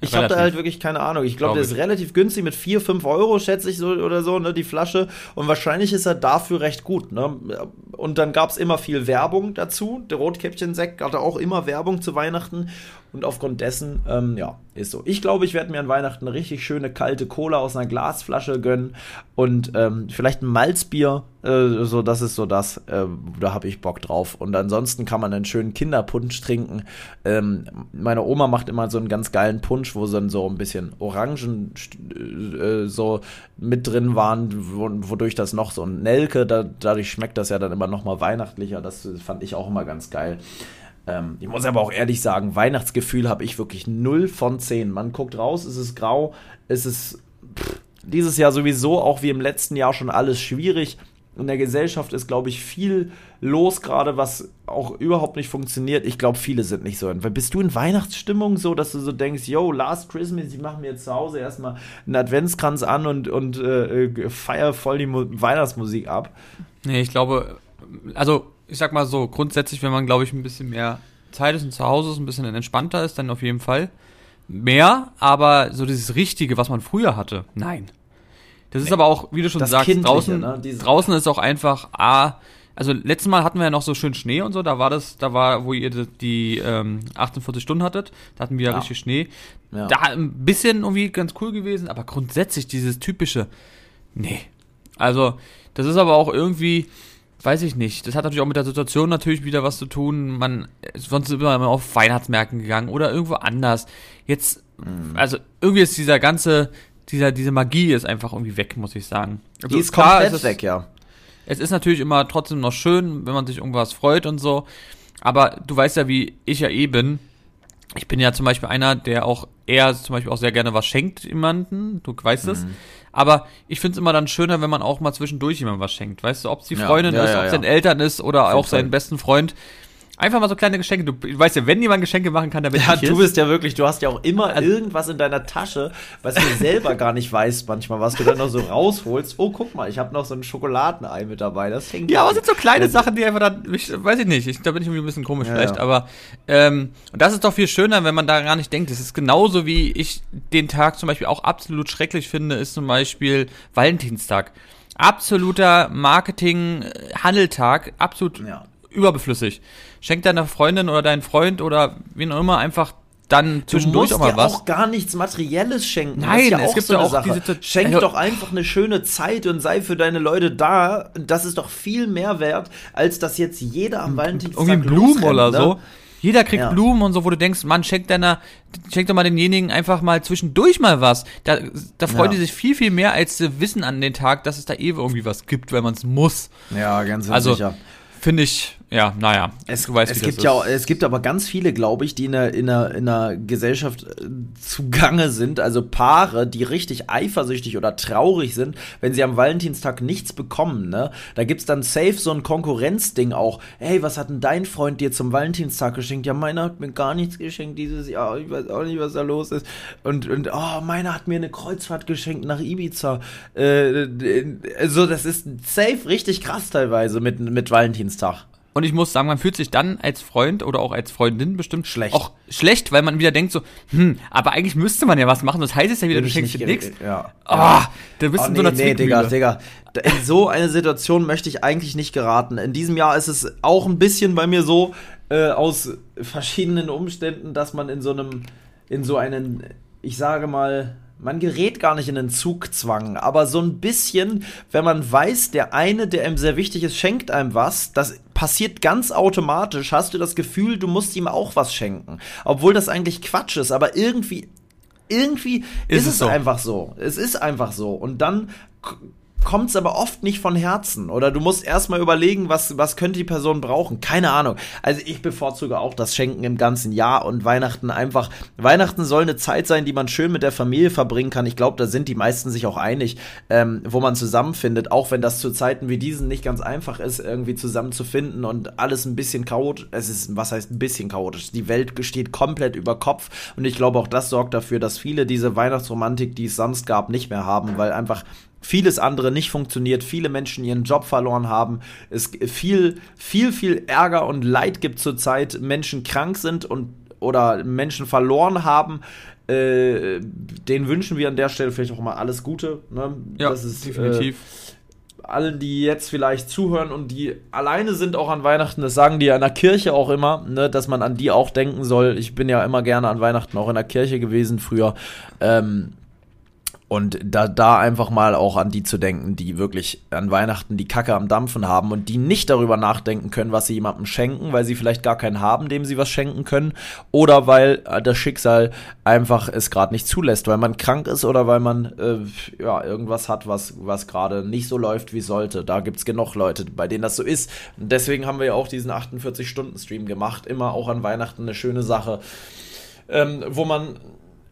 Speaker 1: Ich habe da halt wirklich keine Ahnung. Ich glaube, glaub der ist relativ günstig mit 4, 5 Euro, schätze ich so oder so, ne, die Flasche. Und wahrscheinlich ist er dafür recht gut. Ne? Und dann gab es immer viel Werbung dazu. Der Rotkäppchen-Sekt hatte auch immer Werbung zu Weihnachten. Und aufgrund dessen, ähm, ja, ist so. Ich glaube, ich werde mir an Weihnachten eine richtig schöne kalte Cola aus einer Glasflasche gönnen und ähm, vielleicht ein Malzbier. Äh, so, das ist so das. Äh, da habe ich Bock drauf. Und ansonsten kann man einen schönen Kinderpunsch trinken. Ähm, meine Oma macht immer so einen ganz geilen Punsch, wo dann so ein bisschen Orangen äh, so mit drin waren, wodurch das noch so ein Nelke, da, dadurch schmeckt das ja dann immer noch mal weihnachtlicher. Das fand ich auch immer ganz geil. Ähm, ich muss aber auch ehrlich sagen, Weihnachtsgefühl habe ich wirklich 0 von 10. Man guckt raus, es ist grau, es ist pff, dieses Jahr sowieso auch wie im letzten Jahr schon alles schwierig. In der Gesellschaft ist, glaube ich, viel los gerade, was auch überhaupt nicht funktioniert. Ich glaube, viele sind nicht so. Bist du in Weihnachtsstimmung so, dass du so denkst, yo, Last Christmas, ich mache mir jetzt zu Hause erstmal einen Adventskranz an und, und äh, äh feier voll die Mo Weihnachtsmusik ab?
Speaker 2: Nee, ich glaube, also ich sag mal so, grundsätzlich, wenn man, glaube ich, ein bisschen mehr Zeit ist und zu Hause ist, ein bisschen entspannter ist, dann auf jeden Fall mehr, aber so dieses Richtige, was man früher hatte, nein. Das ist aber auch, wie du schon das sagst, draußen, ne? draußen ist auch einfach, ah, also letztes Mal hatten wir ja noch so schön Schnee und so, da war das, da war, wo ihr die, die ähm, 48 Stunden hattet, da hatten wir ja, ja. richtig Schnee. Ja. Da ein bisschen irgendwie ganz cool gewesen, aber grundsätzlich dieses typische, nee. Also, das ist aber auch irgendwie, weiß ich nicht. Das hat natürlich auch mit der Situation natürlich wieder was zu tun. Man sonst ist immer auf Weihnachtsmärkten gegangen oder irgendwo anders. Jetzt, mhm. also irgendwie ist dieser ganze, dieser, diese Magie ist einfach irgendwie weg, muss ich sagen.
Speaker 1: Also Die ist klar, komplett ist weg, ja.
Speaker 2: Es ist natürlich immer trotzdem noch schön, wenn man sich irgendwas freut und so. Aber du weißt ja, wie ich ja eh bin. Ich bin ja zum Beispiel einer, der auch eher zum Beispiel auch sehr gerne was schenkt jemanden. Du weißt es. Mhm. Aber ich finde es immer dann schöner, wenn man auch mal zwischendurch jemandem was schenkt. Weißt du, ob es die Freundin ja, ja, ist, ob es ja. den Eltern ist oder auch seinen besten Freund. Einfach mal so kleine Geschenke. Du, du weißt ja, wenn jemand Geschenke machen kann, dann bin
Speaker 1: ja, ich du bist ja wirklich, du hast ja auch immer also, irgendwas in deiner Tasche, was du selber gar nicht weißt manchmal, was du dann noch so rausholst. Oh, guck mal, ich habe noch so ein Schokoladenei mit dabei. Das
Speaker 2: hängt Ja, aber es sind so kleine also, Sachen, die einfach dann, ich, weiß ich nicht, ich, da bin ich irgendwie ein bisschen komisch ja, vielleicht, ja. aber ähm, und das ist doch viel schöner, wenn man da gar nicht denkt. Das ist genauso wie ich den Tag zum Beispiel auch absolut schrecklich finde, ist zum Beispiel Valentinstag absoluter Marketing-Handeltag, absolut ja überbeflüssig. Schenk deiner Freundin oder deinen Freund oder wen auch immer einfach dann zwischendurch auch mal was.
Speaker 1: auch gar nichts Materielles schenken.
Speaker 2: Nein, ja es gibt so ja auch
Speaker 1: Sache. diese Schenk also, doch einfach eine schöne Zeit und sei für deine Leute da. Das ist doch viel mehr wert, als dass jetzt jeder am Valentinstag
Speaker 2: Irgendwie Blumen oder ne? so. Jeder kriegt ja. Blumen und so, wo du denkst, Mann, schenk deiner, schenk doch mal demjenigen einfach mal zwischendurch mal was. Da, da freuen ja. die sich viel, viel mehr, als sie wissen an den Tag, dass es da eh irgendwie was gibt, wenn man es muss.
Speaker 1: Ja, ganz
Speaker 2: also, sicher. Finde ich, ja, naja.
Speaker 1: Es, du weißt, es gibt ja, es gibt aber ganz viele, glaube ich, die in der, in der, in der Gesellschaft äh, zugange sind, also Paare, die richtig eifersüchtig oder traurig sind, wenn sie am Valentinstag nichts bekommen, ne? Da gibt's dann safe so ein Konkurrenzding auch. Hey, was hat denn dein Freund dir zum Valentinstag geschenkt? Ja, meiner hat mir gar nichts geschenkt dieses Jahr. Ich weiß auch nicht, was da los ist. Und, und oh, meiner hat mir eine Kreuzfahrt geschenkt nach Ibiza. Äh, also, das ist safe richtig krass teilweise mit, mit Valentinstag.
Speaker 2: Und ich muss sagen, man fühlt sich dann als Freund oder auch als Freundin bestimmt schlecht. Auch schlecht, weil man wieder denkt so, hm, aber eigentlich müsste man ja was machen. Das heißt es ja wieder, du schenkst dir nichts.
Speaker 1: Ja.
Speaker 2: Ah, oh, da bist du oh, in so einer
Speaker 1: nee, Digga, Digga. In so eine Situation möchte ich eigentlich nicht geraten. In diesem Jahr ist es auch ein bisschen bei mir so, äh, aus verschiedenen Umständen, dass man in so einem, in so einen, ich sage mal, man gerät gar nicht in den Zugzwang, aber so ein bisschen, wenn man weiß, der eine, der einem sehr wichtig ist, schenkt einem was, das passiert ganz automatisch, hast du das Gefühl, du musst ihm auch was schenken. Obwohl das eigentlich Quatsch ist, aber irgendwie, irgendwie ist, ist es, so. einfach so. Es ist einfach so. Und dann kommt es aber oft nicht von Herzen. Oder du musst erstmal überlegen, was, was könnte die Person brauchen. Keine Ahnung. Also ich bevorzuge auch das Schenken im ganzen Jahr und Weihnachten einfach. Weihnachten soll eine Zeit sein, die man schön mit der Familie verbringen kann. Ich glaube, da sind die meisten sich auch einig, ähm, wo man zusammenfindet. Auch wenn das zu Zeiten wie diesen nicht ganz einfach ist, irgendwie zusammenzufinden und alles ein bisschen chaotisch. Es ist, was heißt ein bisschen chaotisch? Die Welt steht komplett über Kopf. Und ich glaube, auch das sorgt dafür, dass viele diese Weihnachtsromantik, die es sonst gab, nicht mehr haben, weil einfach vieles andere nicht funktioniert, viele Menschen ihren Job verloren haben, es viel, viel, viel Ärger und Leid gibt zurzeit, Menschen krank sind und oder Menschen verloren haben, äh, den wünschen wir an der Stelle vielleicht auch mal alles Gute. Ne?
Speaker 2: Ja, das ist, definitiv.
Speaker 1: Äh, allen, die jetzt vielleicht zuhören und die alleine sind auch an Weihnachten, das sagen die ja in der Kirche auch immer, ne, dass man an die auch denken soll. Ich bin ja immer gerne an Weihnachten auch in der Kirche gewesen früher. Ähm, und da, da einfach mal auch an die zu denken, die wirklich an Weihnachten die Kacke am Dampfen haben und die nicht darüber nachdenken können, was sie jemandem schenken, weil sie vielleicht gar keinen haben, dem sie was schenken können. Oder weil äh, das Schicksal einfach es gerade nicht zulässt, weil man krank ist oder weil man äh, ja, irgendwas hat, was, was gerade nicht so läuft, wie sollte. Da gibt's genug Leute, bei denen das so ist. Und deswegen haben wir ja auch diesen 48-Stunden-Stream gemacht. Immer auch an Weihnachten eine schöne Sache, ähm, wo man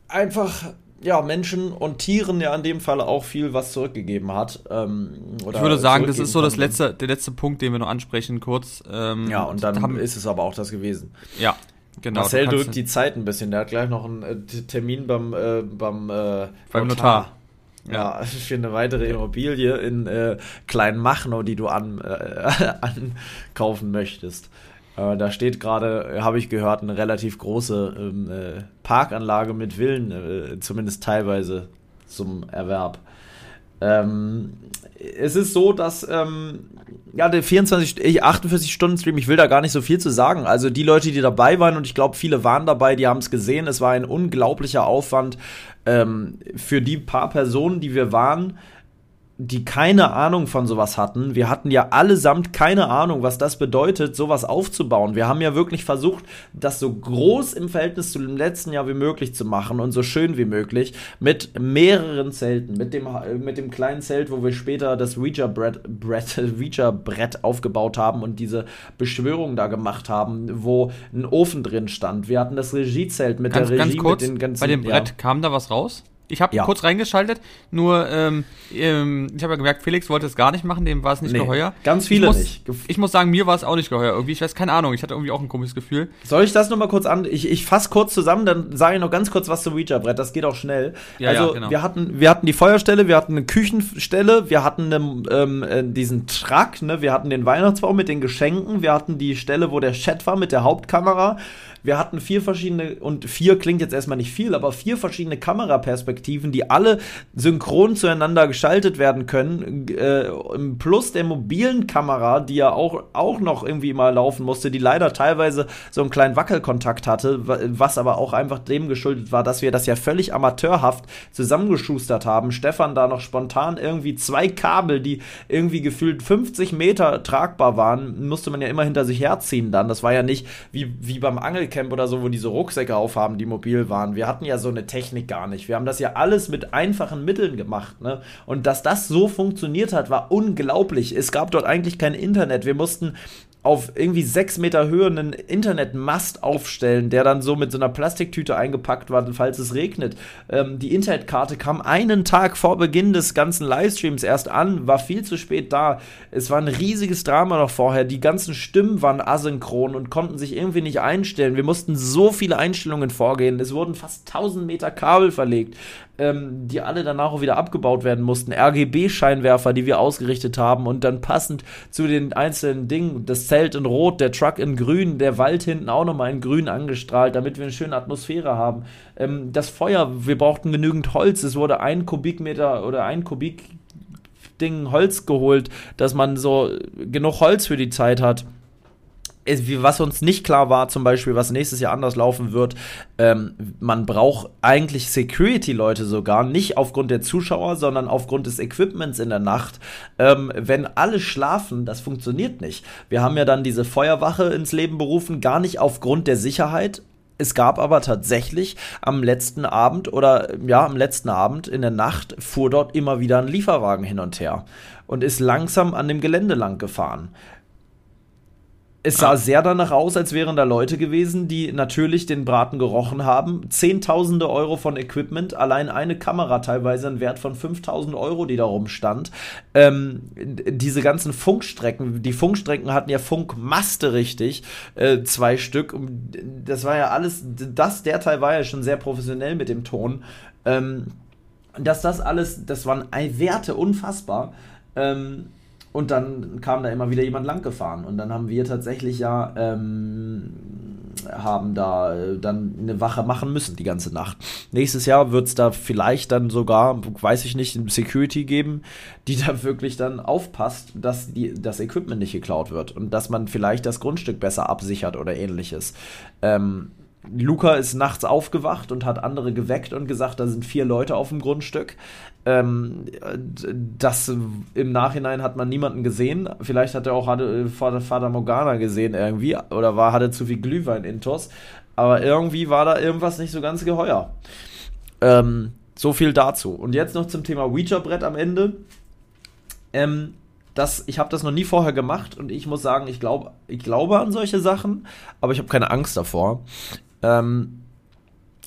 Speaker 1: einfach ja, Menschen und Tieren ja in dem Fall auch viel was zurückgegeben hat. Ähm,
Speaker 2: ich würde sagen, das ist so das letzte, der letzte Punkt, den wir noch ansprechen, kurz.
Speaker 1: Ähm, ja, und dann haben, ist es aber auch das gewesen.
Speaker 2: Ja, genau.
Speaker 1: Marcel drückt die Zeit ein bisschen. Der hat gleich noch einen äh, Termin beim, äh, beim, äh,
Speaker 2: beim Notar. Notar.
Speaker 1: Ja, für eine weitere Immobilie in äh, Kleinmachnow, die du an, äh, ankaufen möchtest. Äh, da steht gerade, habe ich gehört, eine relativ große ähm, äh, Parkanlage mit Villen, äh, zumindest teilweise zum Erwerb. Ähm, es ist so, dass ähm, ja der 24, 48 Stunden Stream, ich will da gar nicht so viel zu sagen. Also die Leute, die dabei waren und ich glaube viele waren dabei, die haben es gesehen. Es war ein unglaublicher Aufwand ähm, für die paar Personen, die wir waren die keine Ahnung von sowas hatten. Wir hatten ja allesamt keine Ahnung, was das bedeutet, sowas aufzubauen. Wir haben ja wirklich versucht, das so groß im Verhältnis zu dem letzten Jahr wie möglich zu machen und so schön wie möglich mit mehreren Zelten, mit dem, mit dem kleinen Zelt, wo wir später das Ouija-Brett Ouija -Brett aufgebaut haben und diese Beschwörung da gemacht haben, wo ein Ofen drin stand. Wir hatten das Regiezelt mit
Speaker 2: ganz,
Speaker 1: der
Speaker 2: Regie,
Speaker 1: ganz
Speaker 2: kurz, mit den ganzen... Bei dem Brett ja. kam da was raus? Ich habe ja. kurz reingeschaltet, nur ähm, ähm, ich habe ja gemerkt, Felix wollte es gar nicht machen, dem war es nicht nee, geheuer.
Speaker 1: Ganz viele
Speaker 2: ich muss,
Speaker 1: nicht.
Speaker 2: Ich muss sagen, mir war es auch nicht geheuer irgendwie. Ich weiß keine Ahnung, ich hatte irgendwie auch ein komisches Gefühl.
Speaker 1: Soll ich das nochmal kurz an? Ich, ich fasse kurz zusammen, dann sage ich noch ganz kurz was zum Ouija-Brett. Das geht auch schnell. Ja, also ja, genau. wir hatten wir hatten die Feuerstelle, wir hatten eine Küchenstelle, wir hatten eine, ähm, äh, diesen Truck, ne? wir hatten den Weihnachtsbaum mit den Geschenken, wir hatten die Stelle, wo der Chat war mit der Hauptkamera. Wir hatten vier verschiedene, und vier klingt jetzt erstmal nicht viel, aber vier verschiedene Kameraperspektiven Perspektiven, die alle synchron zueinander geschaltet werden können, äh, plus der mobilen Kamera, die ja auch, auch noch irgendwie mal laufen musste, die leider teilweise so einen kleinen Wackelkontakt hatte, was aber auch einfach dem geschuldet war, dass wir das ja völlig amateurhaft zusammengeschustert haben. Stefan da noch spontan irgendwie zwei Kabel, die irgendwie gefühlt 50 Meter tragbar waren, musste man ja immer hinter sich herziehen dann. Das war ja nicht wie, wie beim Angelcamp oder so, wo diese Rucksäcke aufhaben, die mobil waren. Wir hatten ja so eine Technik gar nicht. Wir haben das ja alles mit einfachen Mitteln gemacht. Ne? Und dass das so funktioniert hat, war unglaublich. Es gab dort eigentlich kein Internet. Wir mussten auf irgendwie sechs Meter Höhe einen Internetmast aufstellen, der dann so mit so einer Plastiktüte eingepackt war, falls es regnet. Ähm, die Internetkarte kam einen Tag vor Beginn des ganzen Livestreams erst an, war viel zu spät da. Es war ein riesiges Drama noch vorher. Die ganzen Stimmen waren asynchron und konnten sich irgendwie nicht einstellen. Wir mussten so viele Einstellungen vorgehen. Es wurden fast 1000 Meter Kabel verlegt ähm, die alle danach auch wieder abgebaut werden mussten. RGB-Scheinwerfer, die wir ausgerichtet haben und dann passend zu den einzelnen Dingen, das Zelt in Rot, der Truck in Grün, der Wald hinten auch nochmal in Grün angestrahlt, damit wir eine schöne Atmosphäre haben. Ähm, das Feuer, wir brauchten genügend Holz, es wurde ein Kubikmeter oder ein Kubik Ding Holz geholt, dass man so genug Holz für die Zeit hat was uns nicht klar war, zum Beispiel, was nächstes Jahr anders laufen wird, ähm, man braucht eigentlich Security-Leute sogar, nicht aufgrund der Zuschauer, sondern aufgrund des Equipments in der Nacht. Ähm, wenn alle schlafen, das funktioniert nicht. Wir haben ja dann diese Feuerwache ins Leben berufen, gar nicht aufgrund der Sicherheit, es gab aber tatsächlich am letzten Abend oder ja, am letzten Abend in der Nacht fuhr dort immer wieder ein Lieferwagen hin und her und ist langsam an dem Gelände lang gefahren es sah ah. sehr danach aus, als wären da Leute gewesen, die natürlich den Braten gerochen haben. Zehntausende Euro von Equipment, allein eine Kamera teilweise ein Wert von 5000 Euro, die da rumstand. Ähm, diese ganzen Funkstrecken, die Funkstrecken hatten ja Funkmaste richtig, äh, zwei Stück. Das war ja alles, das, der Teil war ja schon sehr professionell mit dem Ton. Ähm, dass das alles, das waren Werte unfassbar. Ähm, und dann kam da immer wieder jemand lang gefahren. Und dann haben wir tatsächlich ja ähm, haben da äh, dann eine Wache machen müssen die ganze Nacht. Nächstes Jahr wird es da vielleicht dann sogar, weiß ich nicht, Security geben, die da wirklich dann aufpasst, dass die, das Equipment nicht geklaut wird und dass man vielleicht das Grundstück besser absichert oder ähnliches. Ähm, Luca ist nachts aufgewacht und hat andere geweckt und gesagt, da sind vier Leute auf dem Grundstück. Ähm, das im Nachhinein hat man niemanden gesehen. Vielleicht hat er auch hatte, Vater, Vater Morgana gesehen irgendwie oder war hatte zu viel Glühwein intos. Aber irgendwie war da irgendwas nicht so ganz geheuer. Ähm, so viel dazu. Und jetzt noch zum Thema Ouija-Brett am Ende. Ähm, das, ich habe das noch nie vorher gemacht und ich muss sagen, ich, glaub, ich glaube an solche Sachen, aber ich habe keine Angst davor. Ähm,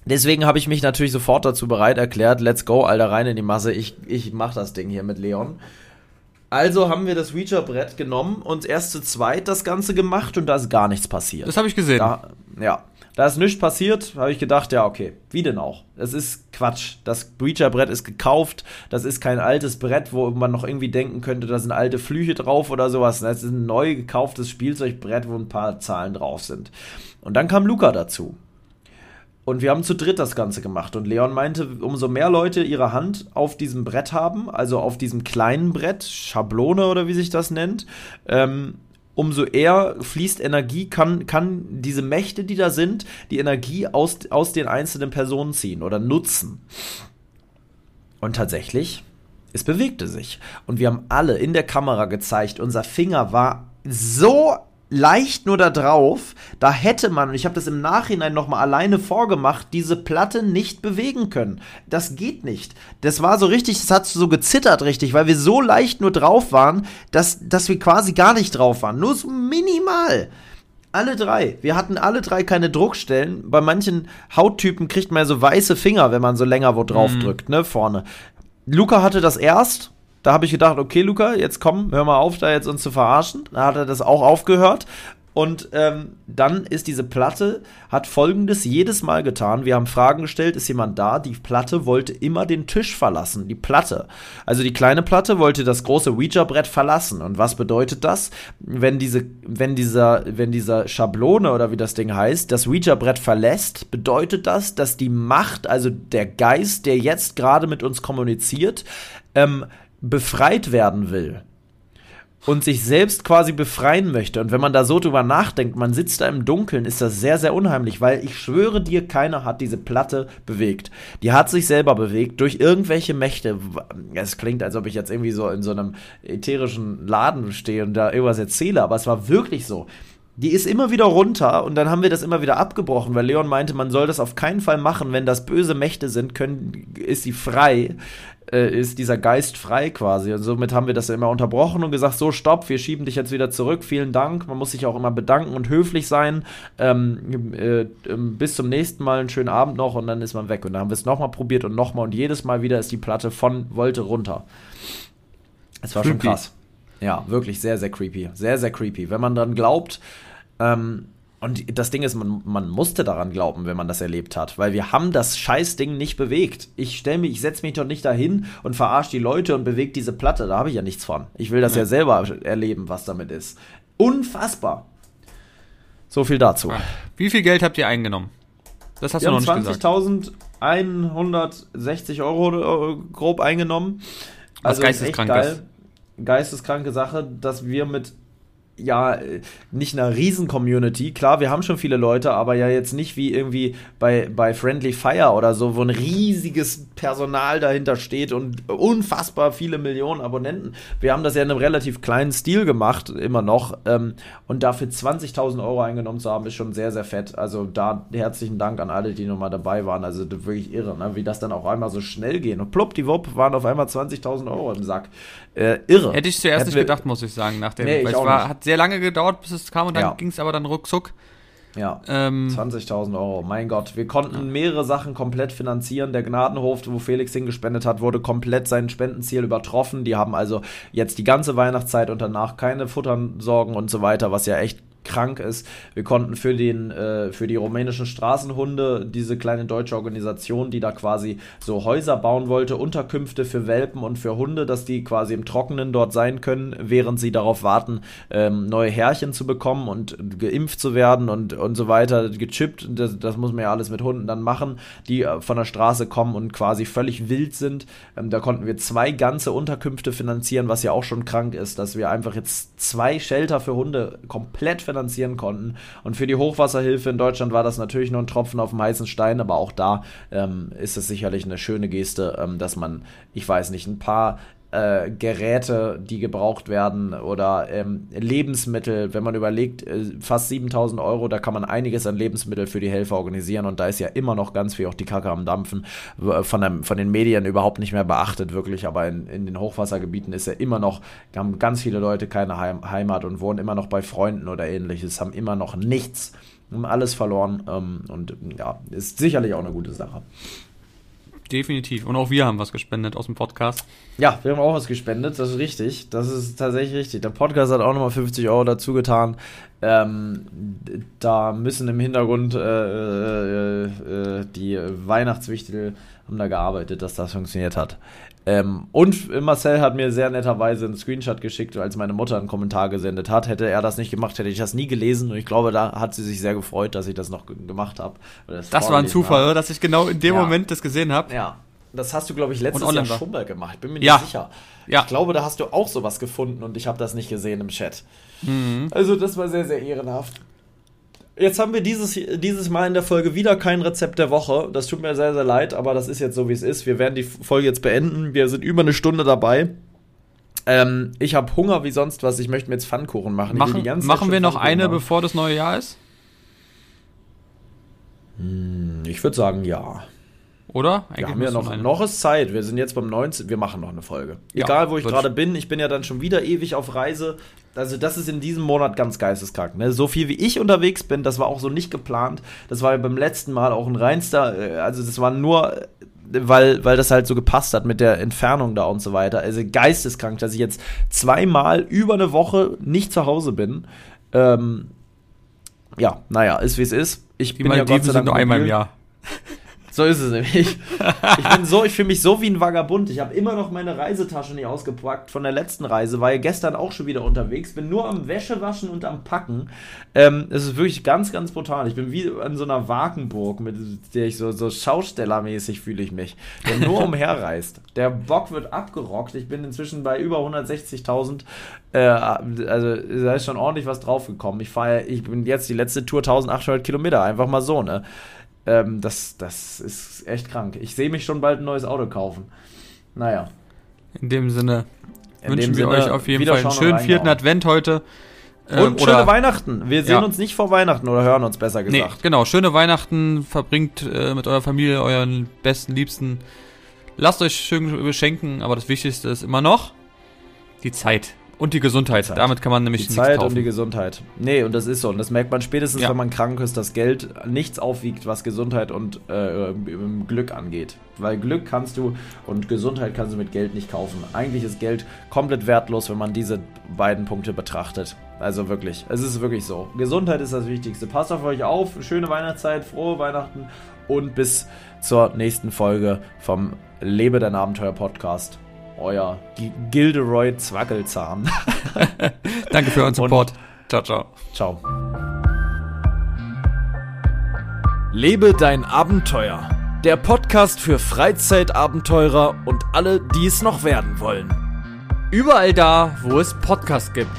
Speaker 1: deswegen habe ich mich natürlich sofort dazu bereit erklärt, let's go, Alter, rein in die Masse, ich, ich mach das Ding hier mit Leon. Also haben wir das Ouija-Brett genommen und erst zu zweit das Ganze gemacht und da ist gar nichts passiert.
Speaker 2: Das habe ich gesehen.
Speaker 1: Da, ja. Da ist nichts passiert, habe ich gedacht, ja, okay, wie denn auch? Es ist Quatsch. Das Ouija-Brett ist gekauft, das ist kein altes Brett, wo man noch irgendwie denken könnte, da sind alte Flüche drauf oder sowas. Das ist ein neu gekauftes Spielzeugbrett, wo ein paar Zahlen drauf sind. Und dann kam Luca dazu. Und wir haben zu dritt das Ganze gemacht. Und Leon meinte, umso mehr Leute ihre Hand auf diesem Brett haben, also auf diesem kleinen Brett, Schablone oder wie sich das nennt, ähm, umso eher fließt Energie, kann, kann diese Mächte, die da sind, die Energie aus, aus den einzelnen Personen ziehen oder nutzen. Und tatsächlich, es bewegte sich. Und wir haben alle in der Kamera gezeigt, unser Finger war so leicht nur da drauf, da hätte man, und ich habe das im Nachhinein nochmal alleine vorgemacht, diese Platte nicht bewegen können. Das geht nicht. Das war so richtig, das hat so gezittert richtig, weil wir so leicht nur drauf waren, dass, dass wir quasi gar nicht drauf waren. Nur so minimal. Alle drei. Wir hatten alle drei keine Druckstellen. Bei manchen Hauttypen kriegt man ja so weiße Finger, wenn man so länger wo drauf mhm. drückt, ne, vorne. Luca hatte das erst da habe ich gedacht, okay, Luca, jetzt komm, hör mal auf, da jetzt uns zu verarschen. Da hat er das auch aufgehört. Und ähm, dann ist diese Platte, hat folgendes jedes Mal getan. Wir haben Fragen gestellt, ist jemand da? Die Platte wollte immer den Tisch verlassen. Die Platte. Also die kleine Platte wollte das große Ouija-Brett verlassen. Und was bedeutet das? Wenn diese, wenn dieser, wenn dieser Schablone oder wie das Ding heißt, das Ouija-Brett verlässt, bedeutet das, dass die Macht, also der Geist, der jetzt gerade mit uns kommuniziert, ähm, befreit werden will und sich selbst quasi befreien möchte. Und wenn man da so drüber nachdenkt, man sitzt da im Dunkeln, ist das sehr, sehr unheimlich, weil ich schwöre dir, keiner hat diese Platte bewegt. Die hat sich selber bewegt durch irgendwelche Mächte. Es klingt, als ob ich jetzt irgendwie so in so einem ätherischen Laden stehe und da irgendwas erzähle, aber es war wirklich so. Die ist immer wieder runter und dann haben wir das immer wieder abgebrochen, weil Leon meinte, man soll das auf keinen Fall machen, wenn das böse Mächte sind, können, ist sie frei äh, ist dieser Geist frei quasi. Und somit haben wir das ja immer unterbrochen und gesagt, so stopp, wir schieben dich jetzt wieder zurück, vielen Dank. Man muss sich auch immer bedanken und höflich sein. Ähm, äh, ähm, bis zum nächsten Mal, einen schönen Abend noch und dann ist man weg. Und dann haben wir es nochmal probiert und nochmal und jedes Mal wieder ist die Platte von Wolte runter. Es war creepy. schon krass. Ja, wirklich sehr, sehr creepy. Sehr, sehr creepy. Wenn man dann glaubt, ähm, und das Ding ist, man, man musste daran glauben, wenn man das erlebt hat, weil wir haben das Scheißding nicht bewegt. Ich stelle mich, ich setze mich doch nicht dahin und verarsche die Leute und bewege diese Platte. Da habe ich ja nichts von. Ich will das ja. ja selber erleben, was damit ist. Unfassbar. So viel dazu.
Speaker 2: Wie viel Geld habt ihr eingenommen?
Speaker 1: Das hast wir du noch nicht gesagt. 20.160 Euro äh, grob eingenommen.
Speaker 2: Also geisteskrank geil.
Speaker 1: Geisteskranke Sache, dass wir mit ja, nicht einer Riesen-Community. Klar, wir haben schon viele Leute, aber ja jetzt nicht wie irgendwie bei, bei Friendly Fire oder so, wo ein riesiges Personal dahinter steht und unfassbar viele Millionen Abonnenten. Wir haben das ja in einem relativ kleinen Stil gemacht, immer noch. Ähm, und dafür 20.000 Euro eingenommen zu haben, ist schon sehr, sehr fett. Also da herzlichen Dank an alle, die nochmal dabei waren. Also wirklich irre, ne? wie das dann auch einmal so schnell gehen. Und plopp, waren auf einmal 20.000 Euro im Sack. Äh, irre.
Speaker 2: Hätte ich zuerst Hätten nicht gedacht, muss ich sagen, nach dem. Nee, weil es war, hat sehr lange gedauert, bis es kam und dann ja. ging es aber dann ruckzuck.
Speaker 1: Ja, ähm, 20.000 Euro, mein Gott. Wir konnten mehrere Sachen komplett finanzieren. Der Gnadenhof, wo Felix hingespendet hat, wurde komplett sein Spendenziel übertroffen. Die haben also jetzt die ganze Weihnachtszeit und danach keine Futtersorgen und so weiter, was ja echt krank ist. Wir konnten für, den, äh, für die rumänischen Straßenhunde, diese kleine deutsche Organisation, die da quasi so Häuser bauen wollte, Unterkünfte für Welpen und für Hunde, dass die quasi im Trockenen dort sein können, während sie darauf warten, ähm, neue Härchen zu bekommen und geimpft zu werden und, und so weiter, gechippt. Das, das muss man ja alles mit Hunden dann machen, die äh, von der Straße kommen und quasi völlig wild sind. Ähm, da konnten wir zwei ganze Unterkünfte finanzieren, was ja auch schon krank ist, dass wir einfach jetzt zwei Shelter für Hunde komplett finanzieren konnten. Und für die Hochwasserhilfe in Deutschland war das natürlich nur ein Tropfen auf dem heißen Stein, aber auch da ähm, ist es sicherlich eine schöne Geste, ähm, dass man, ich weiß nicht, ein paar äh, Geräte, die gebraucht werden oder ähm, Lebensmittel, wenn man überlegt, äh, fast 7000 Euro, da kann man einiges an Lebensmitteln für die Helfer organisieren und da ist ja immer noch ganz viel auch die Kacke am Dampfen, von, dem, von den Medien überhaupt nicht mehr beachtet, wirklich, aber in, in den Hochwassergebieten ist ja immer noch, haben ganz viele Leute keine Heim, Heimat und wohnen immer noch bei Freunden oder ähnliches, haben immer noch nichts, haben alles verloren ähm, und ja, ist sicherlich auch eine gute Sache.
Speaker 2: Definitiv. Und auch wir haben was gespendet aus dem Podcast.
Speaker 1: Ja, wir haben auch was gespendet, das ist richtig. Das ist tatsächlich richtig. Der Podcast hat auch nochmal 50 Euro dazu getan. Ähm, da müssen im Hintergrund äh, äh, äh, die Weihnachtswichtel haben da gearbeitet, dass das funktioniert hat. Ähm, und Marcel hat mir sehr netterweise einen Screenshot geschickt, als meine Mutter einen Kommentar gesendet hat. Hätte er das nicht gemacht, hätte ich das nie gelesen. Und ich glaube, da hat sie sich sehr gefreut, dass ich das noch gemacht habe.
Speaker 2: Das, das war ein Zufall, oder? Dass ich genau in dem ja. Moment das gesehen habe.
Speaker 1: Ja. Das hast du, glaube ich, letztes Jahr schon mal gemacht. Bin mir ja. nicht sicher. Ja. Ich glaube, da hast du auch sowas gefunden und ich habe das nicht gesehen im Chat. Mhm. Also, das war sehr, sehr ehrenhaft. Jetzt haben wir dieses, dieses Mal in der Folge wieder kein Rezept der Woche. Das tut mir sehr, sehr leid, aber das ist jetzt so, wie es ist. Wir werden die Folge jetzt beenden. Wir sind über eine Stunde dabei. Ähm, ich habe Hunger wie sonst was. Ich möchte mir jetzt Pfannkuchen machen.
Speaker 2: Machen, machen wir noch eine, machen. bevor das neue Jahr ist?
Speaker 1: Hm, ich würde sagen, ja.
Speaker 2: Oder?
Speaker 1: Eigentlich wir haben ja noch, noch ist Zeit. Wir sind jetzt beim 19. Wir machen noch eine Folge. Egal, ja, wo ich gerade bin. Ich bin ja dann schon wieder ewig auf Reise. Also, das ist in diesem Monat ganz geisteskrank. Ne? So viel wie ich unterwegs bin, das war auch so nicht geplant. Das war ja beim letzten Mal auch ein reinster. Äh, also, das war nur äh, weil, weil das halt so gepasst hat mit der Entfernung da und so weiter. Also geisteskrank, dass ich jetzt zweimal über eine Woche nicht zu Hause bin. Ähm, ja, naja, ist wie es ist. Ich
Speaker 2: Die bin ja Gott sei Dank
Speaker 1: sind nur
Speaker 2: einmal im Jahr.
Speaker 1: So ist es nämlich. Ich bin so, ich fühle mich so wie ein Vagabund. Ich habe immer noch meine Reisetasche nicht ausgepackt von der letzten Reise, war ja gestern auch schon wieder unterwegs, bin nur am Wäschewaschen und am Packen. Ähm, es ist wirklich ganz, ganz brutal. Ich bin wie an so einer Wagenburg, mit der ich so, so Schaustellermäßig fühle ich mich, der nur umherreist. Der Bock wird abgerockt. Ich bin inzwischen bei über 160.000. Äh, also da ist schon ordentlich was draufgekommen. Ich fahre, ich bin jetzt die letzte Tour 1800 Kilometer, einfach mal so, ne? Ähm, das, das ist echt krank. Ich sehe mich schon bald ein neues Auto kaufen. Naja.
Speaker 2: In dem Sinne In wünschen wir Sinne euch auf jeden Fall einen schönen vierten Advent heute.
Speaker 1: Ähm, und schöne Weihnachten. Wir sehen ja. uns nicht vor Weihnachten oder hören uns besser gesagt.
Speaker 2: Nee, genau, schöne Weihnachten. Verbringt äh, mit eurer Familie, euren besten, liebsten. Lasst euch schön beschenken, aber das Wichtigste ist immer noch die Zeit. Und die Gesundheit. Zeit. Damit kann man nämlich
Speaker 1: die Zeit kaufen. und die Gesundheit. Nee, und das ist so. Und das merkt man spätestens, ja. wenn man krank ist, dass Geld nichts aufwiegt, was Gesundheit und äh, Glück angeht. Weil Glück kannst du und Gesundheit kannst du mit Geld nicht kaufen. Eigentlich ist Geld komplett wertlos, wenn man diese beiden Punkte betrachtet. Also wirklich, es ist wirklich so. Gesundheit ist das Wichtigste. Passt auf euch auf. Schöne Weihnachtszeit, frohe Weihnachten und bis zur nächsten Folge vom Lebe dein Abenteuer Podcast euer Gilderoy Zwackelzahn.
Speaker 2: Danke für euren Support. Und ciao, ciao.
Speaker 1: Ciao.
Speaker 3: Lebe dein Abenteuer. Der Podcast für Freizeitabenteurer und alle, die es noch werden wollen.
Speaker 2: Überall da, wo es Podcasts gibt.